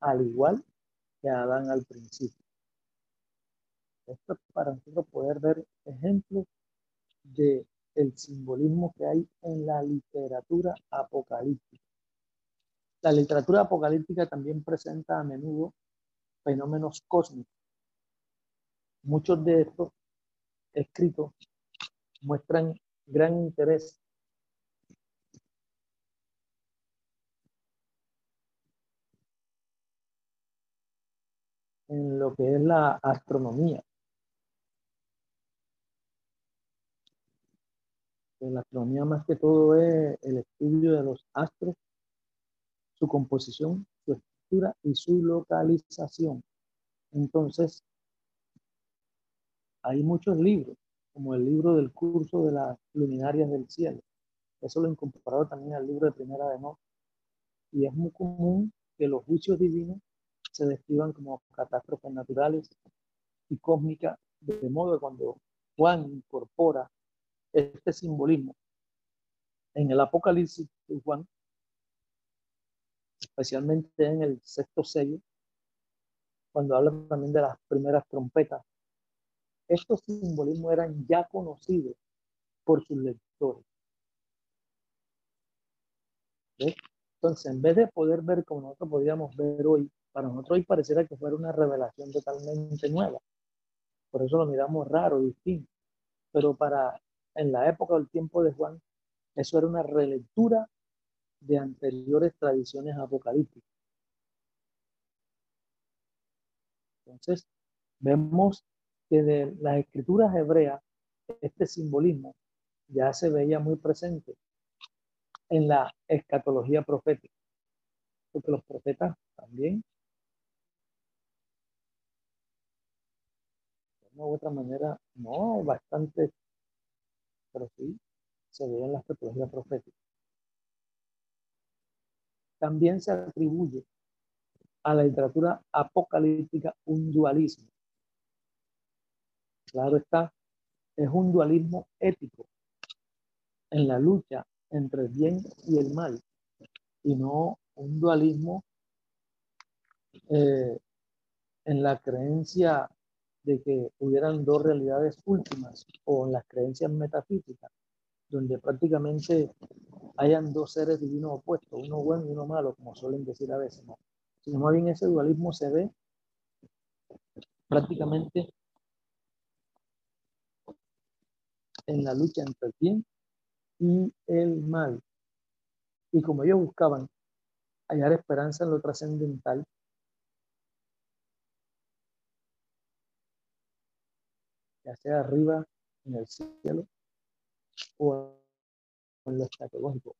al igual que Adán al principio. Esto es para nosotros poder ver ejemplos de el simbolismo que hay en la literatura apocalíptica. La literatura apocalíptica también presenta a menudo fenómenos cósmicos. Muchos de estos escritos muestran gran interés en lo que es la astronomía. La astronomía más que todo es el estudio de los astros, su composición, su estructura y su localización. Entonces, hay muchos libros como el libro del curso de las luminarias del cielo. Eso lo he incorporado también al libro de Primera de Noche. Y es muy común que los juicios divinos se describan como catástrofes naturales y cósmicas, de modo que cuando Juan incorpora este simbolismo en el Apocalipsis de Juan, especialmente en el sexto sello, cuando habla también de las primeras trompetas estos simbolismos eran ya conocidos por sus lectores. Entonces, en vez de poder ver como nosotros podíamos ver hoy, para nosotros hoy pareciera que fuera una revelación totalmente nueva. Por eso lo miramos raro, distinto. Pero para en la época del tiempo de Juan, eso era una relectura de anteriores tradiciones apocalípticas. Entonces, vemos que de las escrituras hebreas este simbolismo ya se veía muy presente en la escatología profética, porque los profetas también, de una u otra manera, no bastante, pero sí se veía en la escatología profética. También se atribuye a la literatura apocalíptica un dualismo Claro está, es un dualismo ético en la lucha entre el bien y el mal, y no un dualismo eh, en la creencia de que hubieran dos realidades últimas o en las creencias metafísicas, donde prácticamente hayan dos seres divinos opuestos, uno bueno y uno malo, como suelen decir a veces. ¿no? Sino bien ese dualismo se ve prácticamente en la lucha entre el bien y el mal. Y como ellos buscaban hallar esperanza en lo trascendental, ya sea arriba en el cielo o en lo escatológico,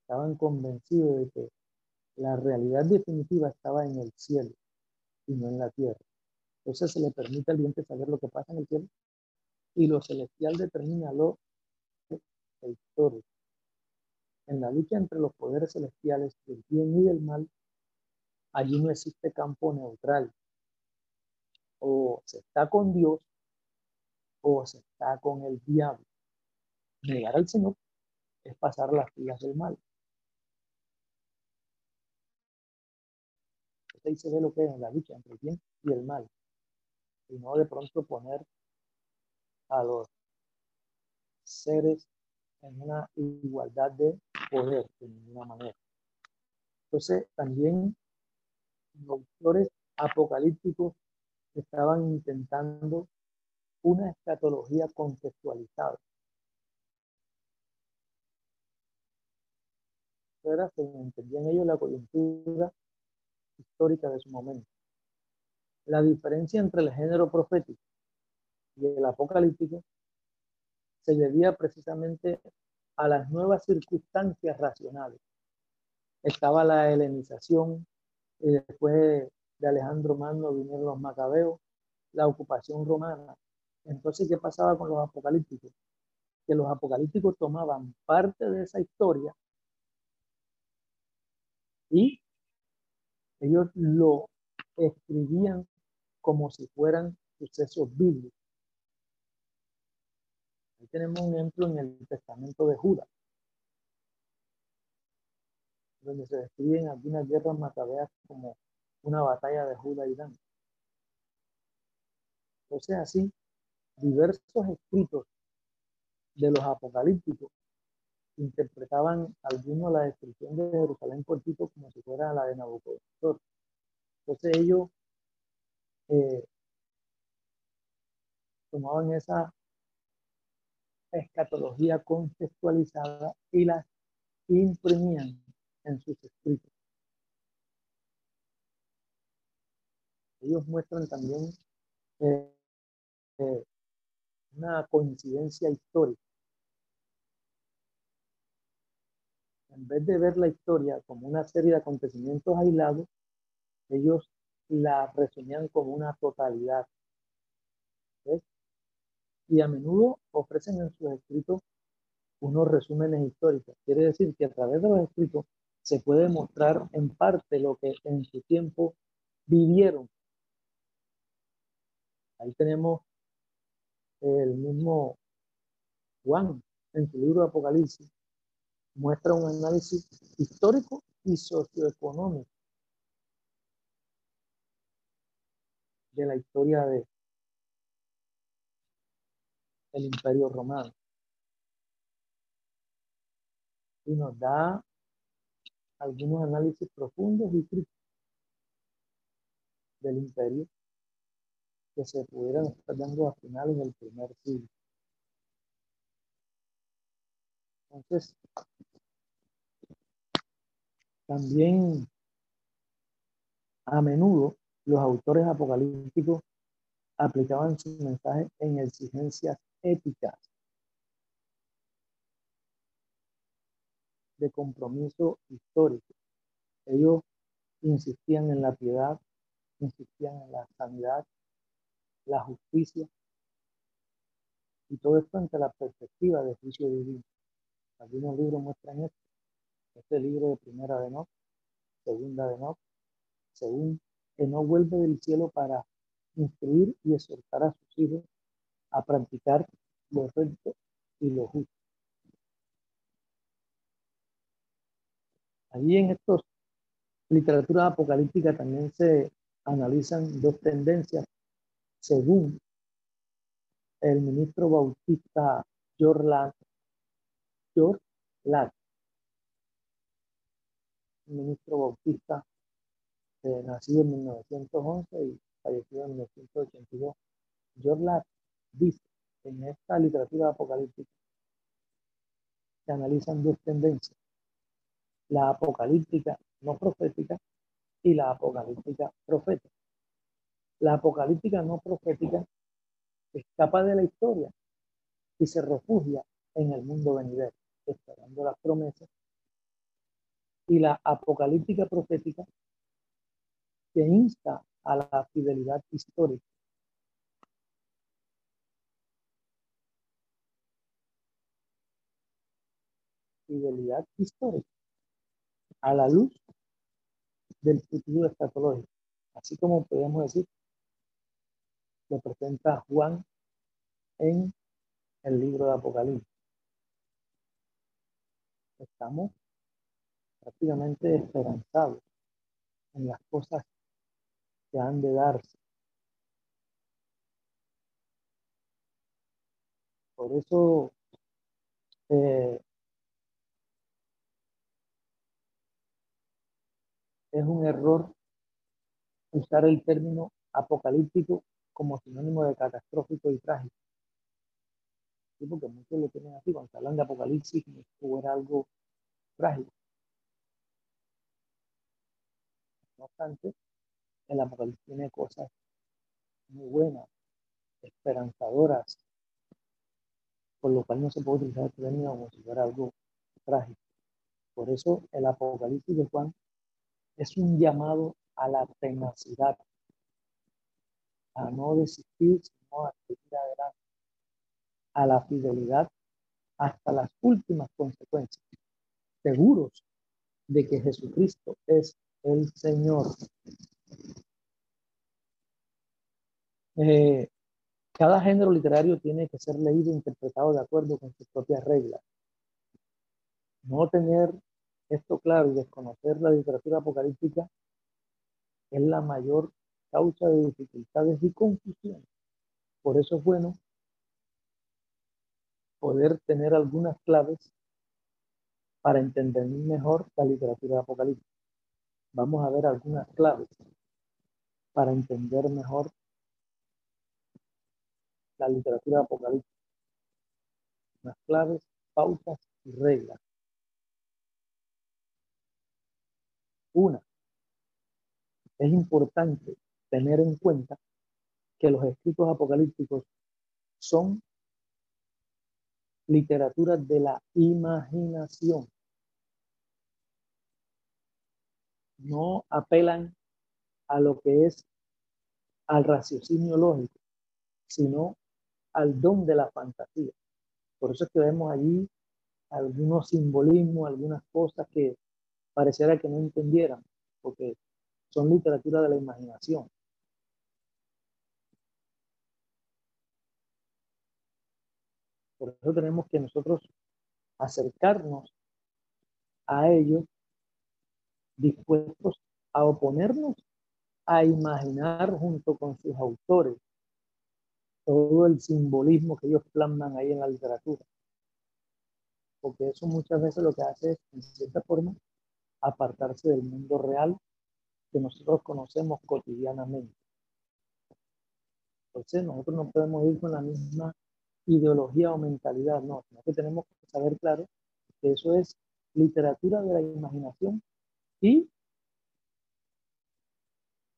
estaban convencidos de que la realidad definitiva estaba en el cielo y no en la tierra. Entonces se le permite al viento saber lo que pasa en el cielo y lo celestial determina lo histórico. En la lucha entre los poderes celestiales del bien y del mal, allí no existe campo neutral. O se está con Dios o se está con el diablo. Negar al Señor es pasar las filas del mal. ahí se ve lo que es la lucha entre el bien y el mal. Y no de pronto poner a los seres en una igualdad de poder de ninguna manera. Entonces, también los autores apocalípticos estaban intentando una escatología contextualizada. Era, según entendían ellos, la coyuntura histórica de su momento. La diferencia entre el género profético y el apocalíptico se debía precisamente a las nuevas circunstancias racionales. Estaba la helenización, y después de Alejandro Magno vinieron los macabeos, la ocupación romana. Entonces, ¿qué pasaba con los apocalípticos? Que los apocalípticos tomaban parte de esa historia y ellos lo escribían como si fueran sucesos bíblicos. Ahí tenemos un ejemplo en el Testamento de Judas, donde se describen algunas guerras macabeas como una batalla de Judas y Dan. Entonces, así, diversos escritos de los apocalípticos interpretaban algunos la descripción de Jerusalén por Tito como si fuera la de Nabucodonosor. Entonces ellos eh, tomaban esa escatología contextualizada y la imprimían en sus escritos. Ellos muestran también eh, eh, una coincidencia histórica en vez de ver la historia como una serie de acontecimientos aislados, ellos la reseñan como una totalidad. Y a menudo ofrecen en sus escritos unos resúmenes históricos. Quiere decir que a través de los escritos se puede mostrar en parte lo que en su tiempo vivieron. Ahí tenemos el mismo Juan en su libro de Apocalipsis, muestra un análisis histórico y socioeconómico de la historia de el imperio romano. Y nos da algunos análisis profundos y críticos del imperio que se pudieran estar dando a finales del primer siglo. Entonces, también a menudo los autores apocalípticos aplicaban su mensaje en exigencias éticas de compromiso histórico. Ellos insistían en la piedad, insistían en la sanidad, la justicia y todo esto ante la perspectiva del juicio divino. Algunos libros muestran esto. Este libro de primera de no, segunda de no, según no vuelve del cielo para instruir y exhortar a sus hijos a practicar lo recto y lo justo. Allí en estos literatura apocalíptica también se analizan dos tendencias según el ministro bautista Ladd, ministro bautista eh, nacido en 1911 y fallecido en 1982. George Ladd dice en esta literatura apocalíptica se analizan dos tendencias, la apocalíptica no profética y la apocalíptica profética. La apocalíptica no profética escapa de la historia y se refugia en el mundo venidero, esperando las promesas. Y la apocalíptica profética que insta a la fidelidad histórica. Fidelidad histórica a la luz del futuro escatológico. Así como podemos decir, lo presenta Juan en el libro de Apocalipsis. Estamos prácticamente esperanzados en las cosas que han de darse. Por eso eh, es un error usar el término apocalíptico como sinónimo de catastrófico y trágico. porque muchos lo tienen así, cuando hablan de apocalipsis, como era algo trágico. No obstante, el apocalipsis tiene cosas muy buenas, esperanzadoras, por lo cual no se puede utilizar el término como si fuera algo trágico. Por eso el apocalipsis de Juan es un llamado a la tenacidad, a no desistir, sino a seguir adelante, a la fidelidad hasta las últimas consecuencias, seguros de que Jesucristo es el Señor. Eh, cada género literario tiene que ser leído e interpretado de acuerdo con sus propias reglas. No tener esto claro y desconocer la literatura apocalíptica es la mayor causa de dificultades y confusión. Por eso es bueno poder tener algunas claves para entender mejor la literatura apocalíptica. Vamos a ver algunas claves para entender mejor la literatura apocalíptica. Unas claves, pautas y reglas Una, es importante tener en cuenta que los escritos apocalípticos son literatura de la imaginación. No apelan a lo que es al raciocinio lógico, sino al don de la fantasía. Por eso es que vemos allí algunos simbolismos, algunas cosas que pareciera que no entendieran, porque son literatura de la imaginación. Por eso tenemos que nosotros acercarnos a ellos dispuestos a oponernos a imaginar junto con sus autores todo el simbolismo que ellos plasman ahí en la literatura. Porque eso muchas veces lo que hace es, en cierta forma, apartarse del mundo real que nosotros conocemos cotidianamente. Entonces, nosotros no podemos ir con la misma ideología o mentalidad, no, sino que tenemos que saber claro que eso es literatura de la imaginación y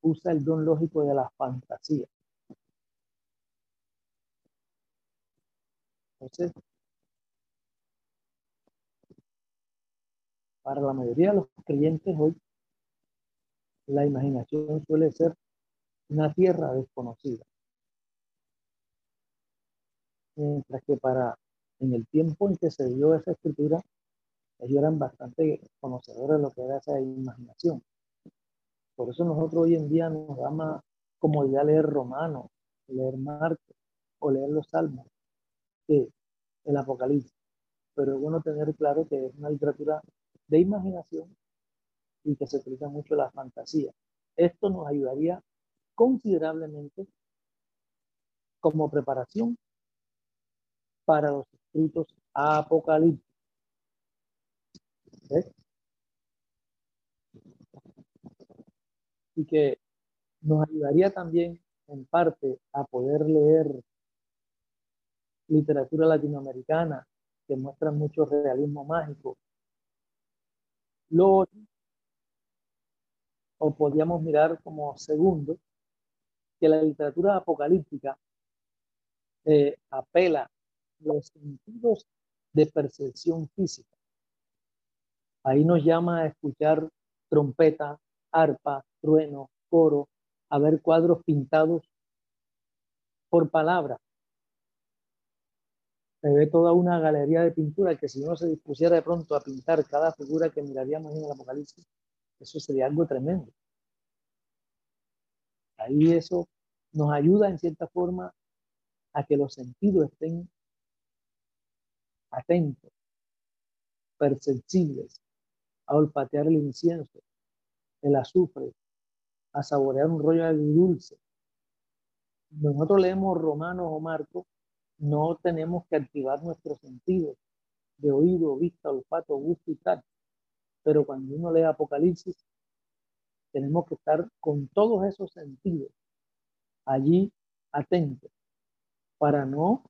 usa el don lógico de la fantasía. Entonces, Para la mayoría de los creyentes hoy, la imaginación suele ser una tierra desconocida. Mientras que para en el tiempo en que se dio esa escritura, ellos eran bastante conocedores de lo que era esa imaginación. Por eso nosotros hoy en día nos da más comodidad leer Romano, leer Marcos o leer los Salmos que el Apocalipsis. Pero es bueno tener claro que es una literatura de imaginación y que se utiliza mucho la fantasía. Esto nos ayudaría considerablemente como preparación para los escritos apocalípticos. Y que nos ayudaría también en parte a poder leer literatura latinoamericana que muestra mucho realismo mágico. Lo o podríamos mirar como segundo que la literatura apocalíptica eh, apela los sentidos de percepción física. Ahí nos llama a escuchar trompeta, arpa, trueno, coro, a ver cuadros pintados por palabra. Se ve toda una galería de pintura que si uno se dispusiera de pronto a pintar cada figura que miraríamos en el Apocalipsis, eso sería algo tremendo. Ahí eso nos ayuda en cierta forma a que los sentidos estén atentos, perceptibles, a olfatear el incienso, el azufre, a saborear un rollo agridulce. Nosotros leemos Romanos o Marcos, no tenemos que activar nuestros sentidos de oído, vista, olfato, gusto y tal. Pero cuando uno lee Apocalipsis, tenemos que estar con todos esos sentidos allí atentos para no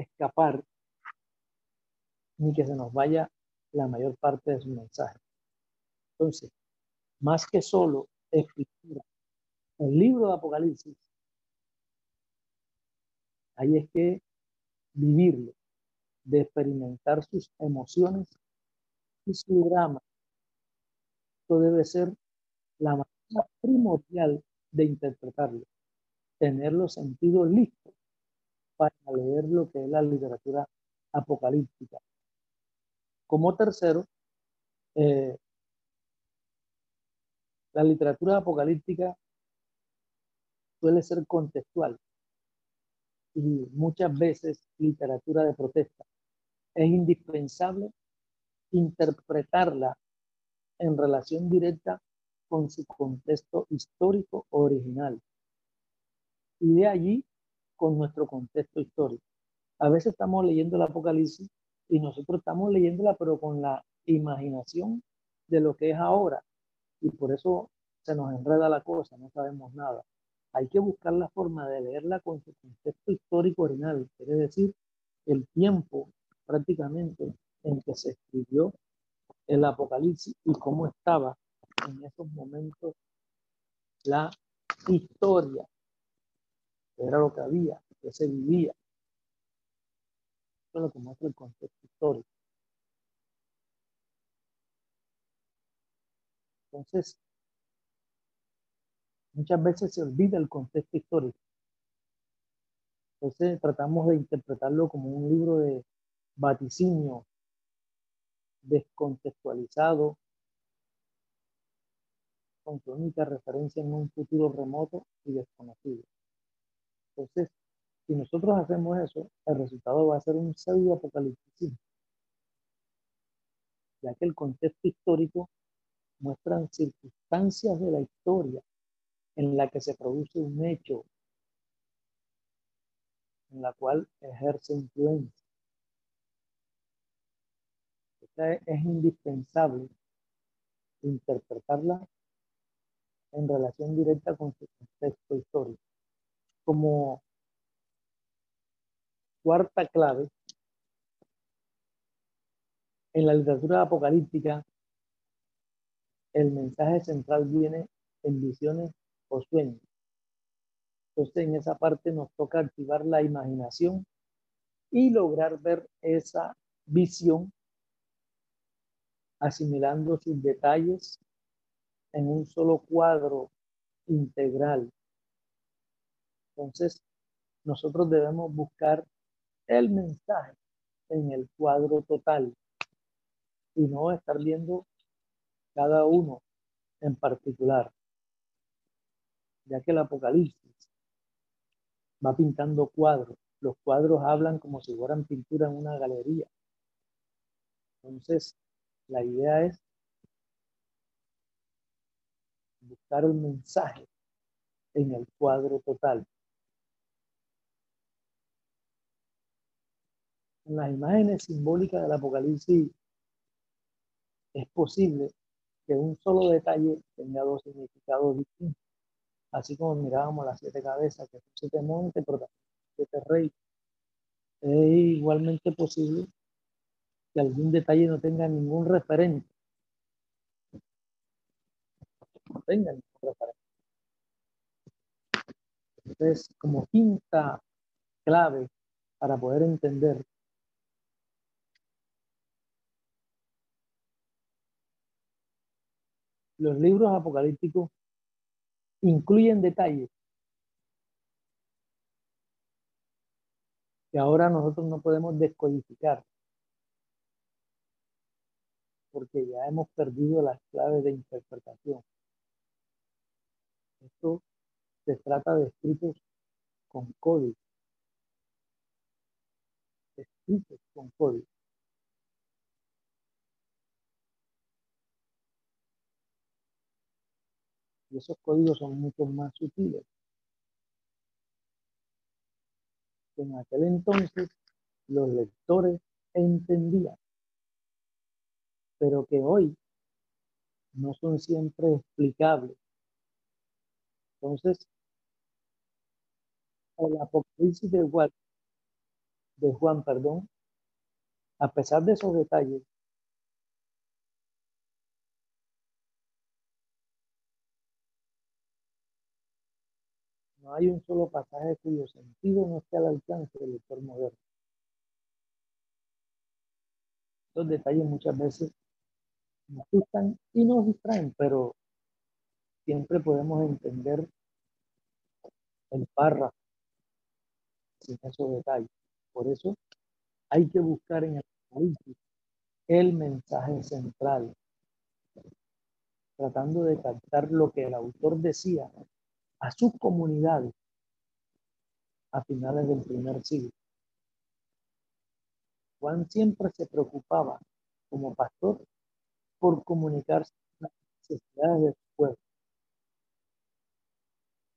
escapar ni que se nos vaya la mayor parte de su mensaje. Entonces, más que solo escritura, el libro de Apocalipsis, ahí es que vivirlo, de experimentar sus emociones y su drama. Esto debe ser la manera primordial de interpretarlo, tener los sentidos listos para leer lo que es la literatura apocalíptica. Como tercero, eh, la literatura apocalíptica suele ser contextual y muchas veces literatura de protesta. Es indispensable interpretarla en relación directa con su contexto histórico original. Y de allí con nuestro contexto histórico. A veces estamos leyendo el Apocalipsis y nosotros estamos leyéndola, pero con la imaginación de lo que es ahora. Y por eso se nos enreda la cosa, no sabemos nada. Hay que buscar la forma de leerla con su contexto histórico original, quiere decir el tiempo prácticamente en que se escribió el Apocalipsis y cómo estaba en esos momentos la historia, era lo que había, que se vivía. Eso es lo que muestra el contexto histórico. Entonces, muchas veces se olvida el contexto histórico. Entonces tratamos de interpretarlo como un libro de vaticinio descontextualizado, con su única referencia en un futuro remoto y desconocido. Entonces, si nosotros hacemos eso, el resultado va a ser un pseudo apocalipsis, ya que el contexto histórico muestra circunstancias de la historia en la que se produce un hecho en la cual ejerce influencia. es indispensable interpretarla en relación directa con su contexto histórico. Como cuarta clave, en la literatura apocalíptica, el mensaje central viene en visiones o sueños. Entonces, en esa parte nos toca activar la imaginación y lograr ver esa visión asimilando sus detalles en un solo cuadro integral. Entonces, nosotros debemos buscar el mensaje en el cuadro total y no estar viendo cada uno en particular, ya que el Apocalipsis va pintando cuadros. Los cuadros hablan como si fueran pintura en una galería. Entonces, la idea es buscar el mensaje en el cuadro total. En las imágenes simbólicas del Apocalipsis es posible que un solo detalle tenga dos significados distintos. Así como mirábamos las siete cabezas, que son siete montes, pero siete reyes. Es igualmente posible que algún detalle no tenga ningún referente. No tenga ningún referente. Entonces, como quinta clave para poder entender los libros apocalípticos incluyen detalles que ahora nosotros no podemos descodificar porque ya hemos perdido las claves de interpretación. Esto se trata de escritos con código. Escritos con código. Y esos códigos son mucho más sutiles. En aquel entonces los lectores entendían, pero que hoy no son siempre explicables. Entonces, el Apocalipsis de Juan, de Juan, perdón, a pesar de esos detalles, hay un solo pasaje cuyo sentido no esté al alcance del lector moderno. Estos detalles muchas veces nos gustan y nos distraen, pero siempre podemos entender el párrafo sin esos detalles. Por eso hay que buscar en el Apocalipsis el mensaje central, tratando de captar lo que el autor decía a sus comunidades a finales del primer siglo. Juan siempre se preocupaba como pastor por comunicarse las necesidades de su pueblo.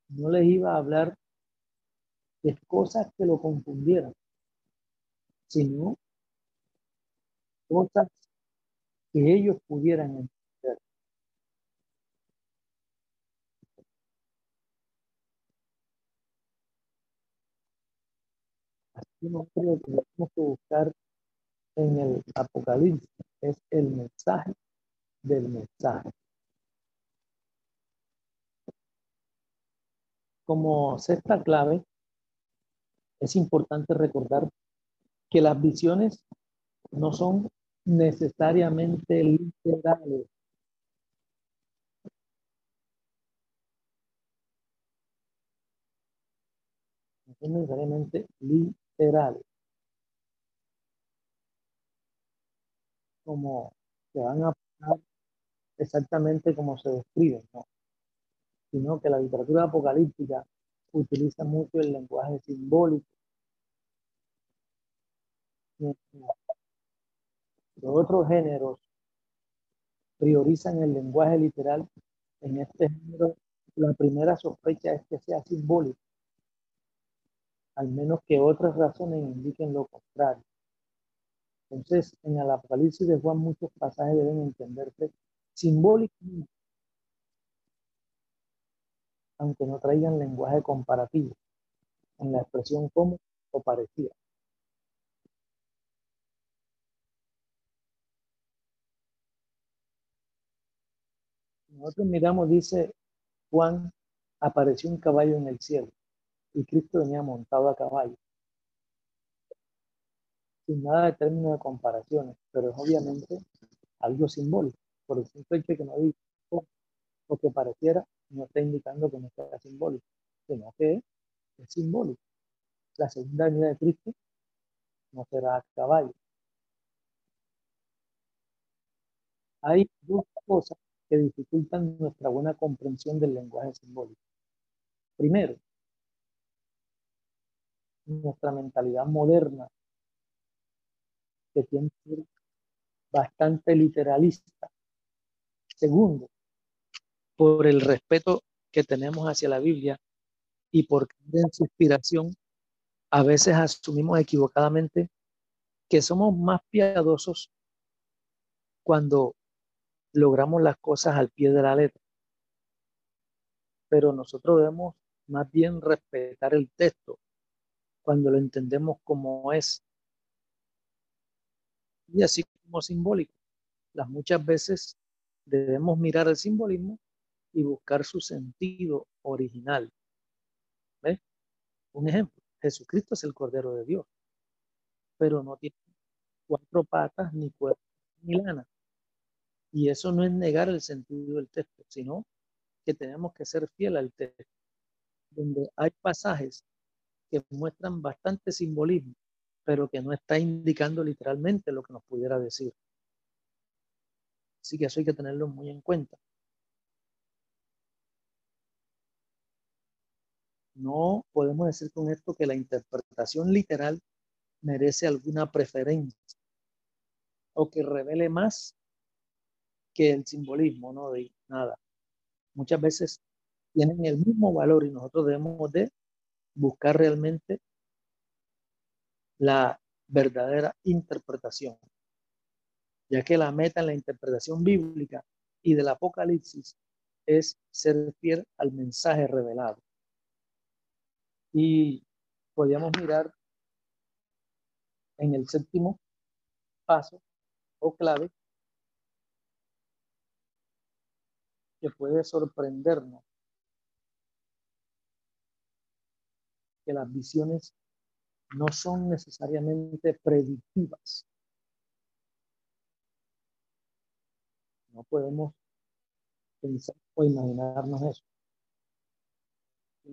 No les iba a hablar de cosas que lo confundieran, sino cosas que ellos pudieran entender. Creo que tenemos que buscar en el Apocalipsis es el mensaje del mensaje. Como sexta clave, es importante recordar que las visiones no son necesariamente literales. No son necesariamente literales. Como se van a pasar exactamente como se describen, ¿no? sino que la literatura apocalíptica utiliza mucho el lenguaje simbólico. Los otros géneros priorizan el lenguaje literal. En este género, la primera sospecha es que sea simbólico, al menos que otras razones indiquen lo contrario. Entonces, en el Apocalipsis de Juan muchos pasajes deben entenderse simbólicamente aunque no traigan lenguaje comparativo en la expresión como o parecía. Nosotros miramos, dice Juan, apareció un caballo en el cielo y Cristo venía montado a caballo. Sin nada de término de comparaciones, pero es obviamente algo simbólico, por el simple hecho que no dice o que pareciera no está indicando que no sea simbólico, sino que es simbólico. La segunda venida de Cristo no será a caballo. Hay dos cosas que dificultan nuestra buena comprensión del lenguaje simbólico. Primero, nuestra mentalidad moderna que tiene bastante literalista. Segundo, por el respeto que tenemos hacia la Biblia y por su inspiración, a veces asumimos equivocadamente que somos más piadosos cuando logramos las cosas al pie de la letra. Pero nosotros debemos más bien respetar el texto cuando lo entendemos como es. Y así como simbólico. Las muchas veces debemos mirar el simbolismo y buscar su sentido original. ¿Ves? Un ejemplo, Jesucristo es el Cordero de Dios, pero no tiene cuatro patas ni cuerpo ni lana. Y eso no es negar el sentido del texto, sino que tenemos que ser fiel al texto, donde hay pasajes que muestran bastante simbolismo, pero que no está indicando literalmente lo que nos pudiera decir. Así que eso hay que tenerlo muy en cuenta. No podemos decir con esto que la interpretación literal merece alguna preferencia o que revele más que el simbolismo, no de nada. Muchas veces tienen el mismo valor y nosotros debemos de buscar realmente la verdadera interpretación, ya que la meta en la interpretación bíblica y del Apocalipsis es ser fiel al mensaje revelado. Y podríamos mirar en el séptimo paso o clave que puede sorprendernos que las visiones no son necesariamente predictivas. No podemos pensar o imaginarnos eso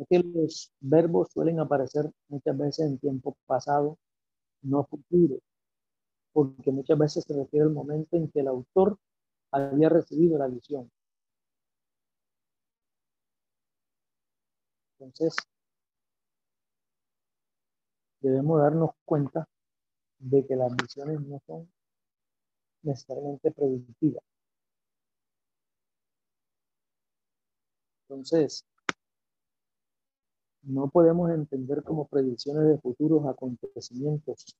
que los verbos suelen aparecer muchas veces en tiempo pasado, no futuro, porque muchas veces se refiere al momento en que el autor había recibido la visión. Entonces, debemos darnos cuenta de que las visiones no son necesariamente predictivas. Entonces, no podemos entender como predicciones de futuros acontecimientos.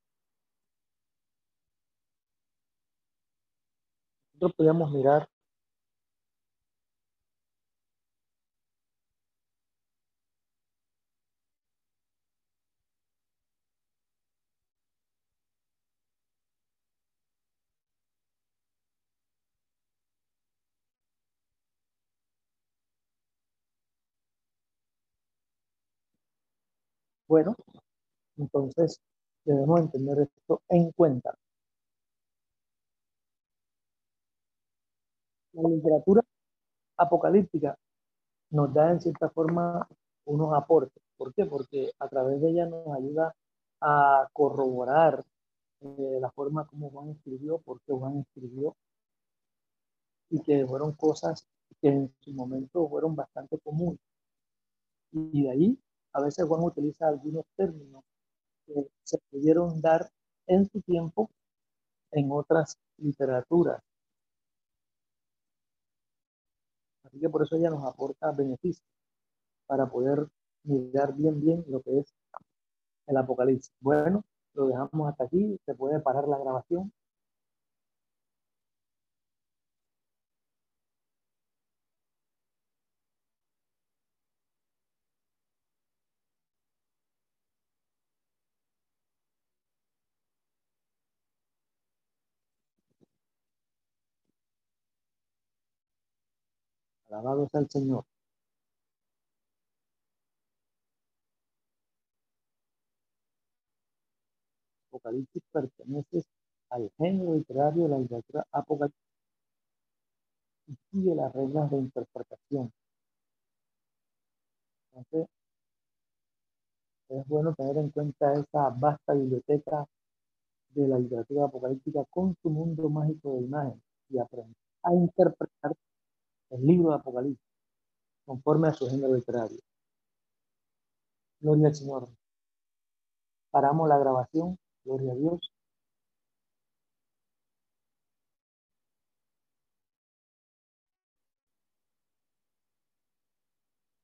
Nosotros podemos mirar Bueno, entonces debemos entender esto en cuenta. La literatura apocalíptica nos da en cierta forma unos aportes. ¿Por qué? Porque a través de ella nos ayuda a corroborar eh, la forma como Juan escribió, por qué Juan escribió, y que fueron cosas que en su momento fueron bastante comunes. Y de ahí a veces Juan utiliza algunos términos que se pudieron dar en su tiempo en otras literaturas. Así que por eso ella nos aporta beneficios para poder mirar bien bien lo que es el Apocalipsis. Bueno, lo dejamos hasta aquí. Se puede parar la grabación. Alabado sea el Señor. Apocalipsis pertenece al género literario de la literatura apocalíptica y sigue las reglas de interpretación. Es bueno tener en cuenta esa vasta biblioteca de la literatura apocalíptica con su mundo mágico de imagen y aprender a interpretar el libro de Apocalipsis, conforme a su género literario. Gloria al Señor. Paramos la grabación. Gloria a Dios.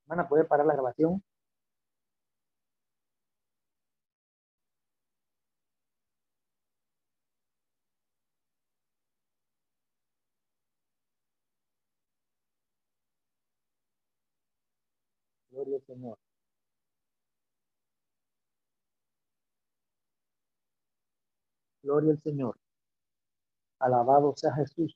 Hermana, ¿puede parar la grabación? Gloria al Señor. Gloria al Señor. Alabado sea Jesús.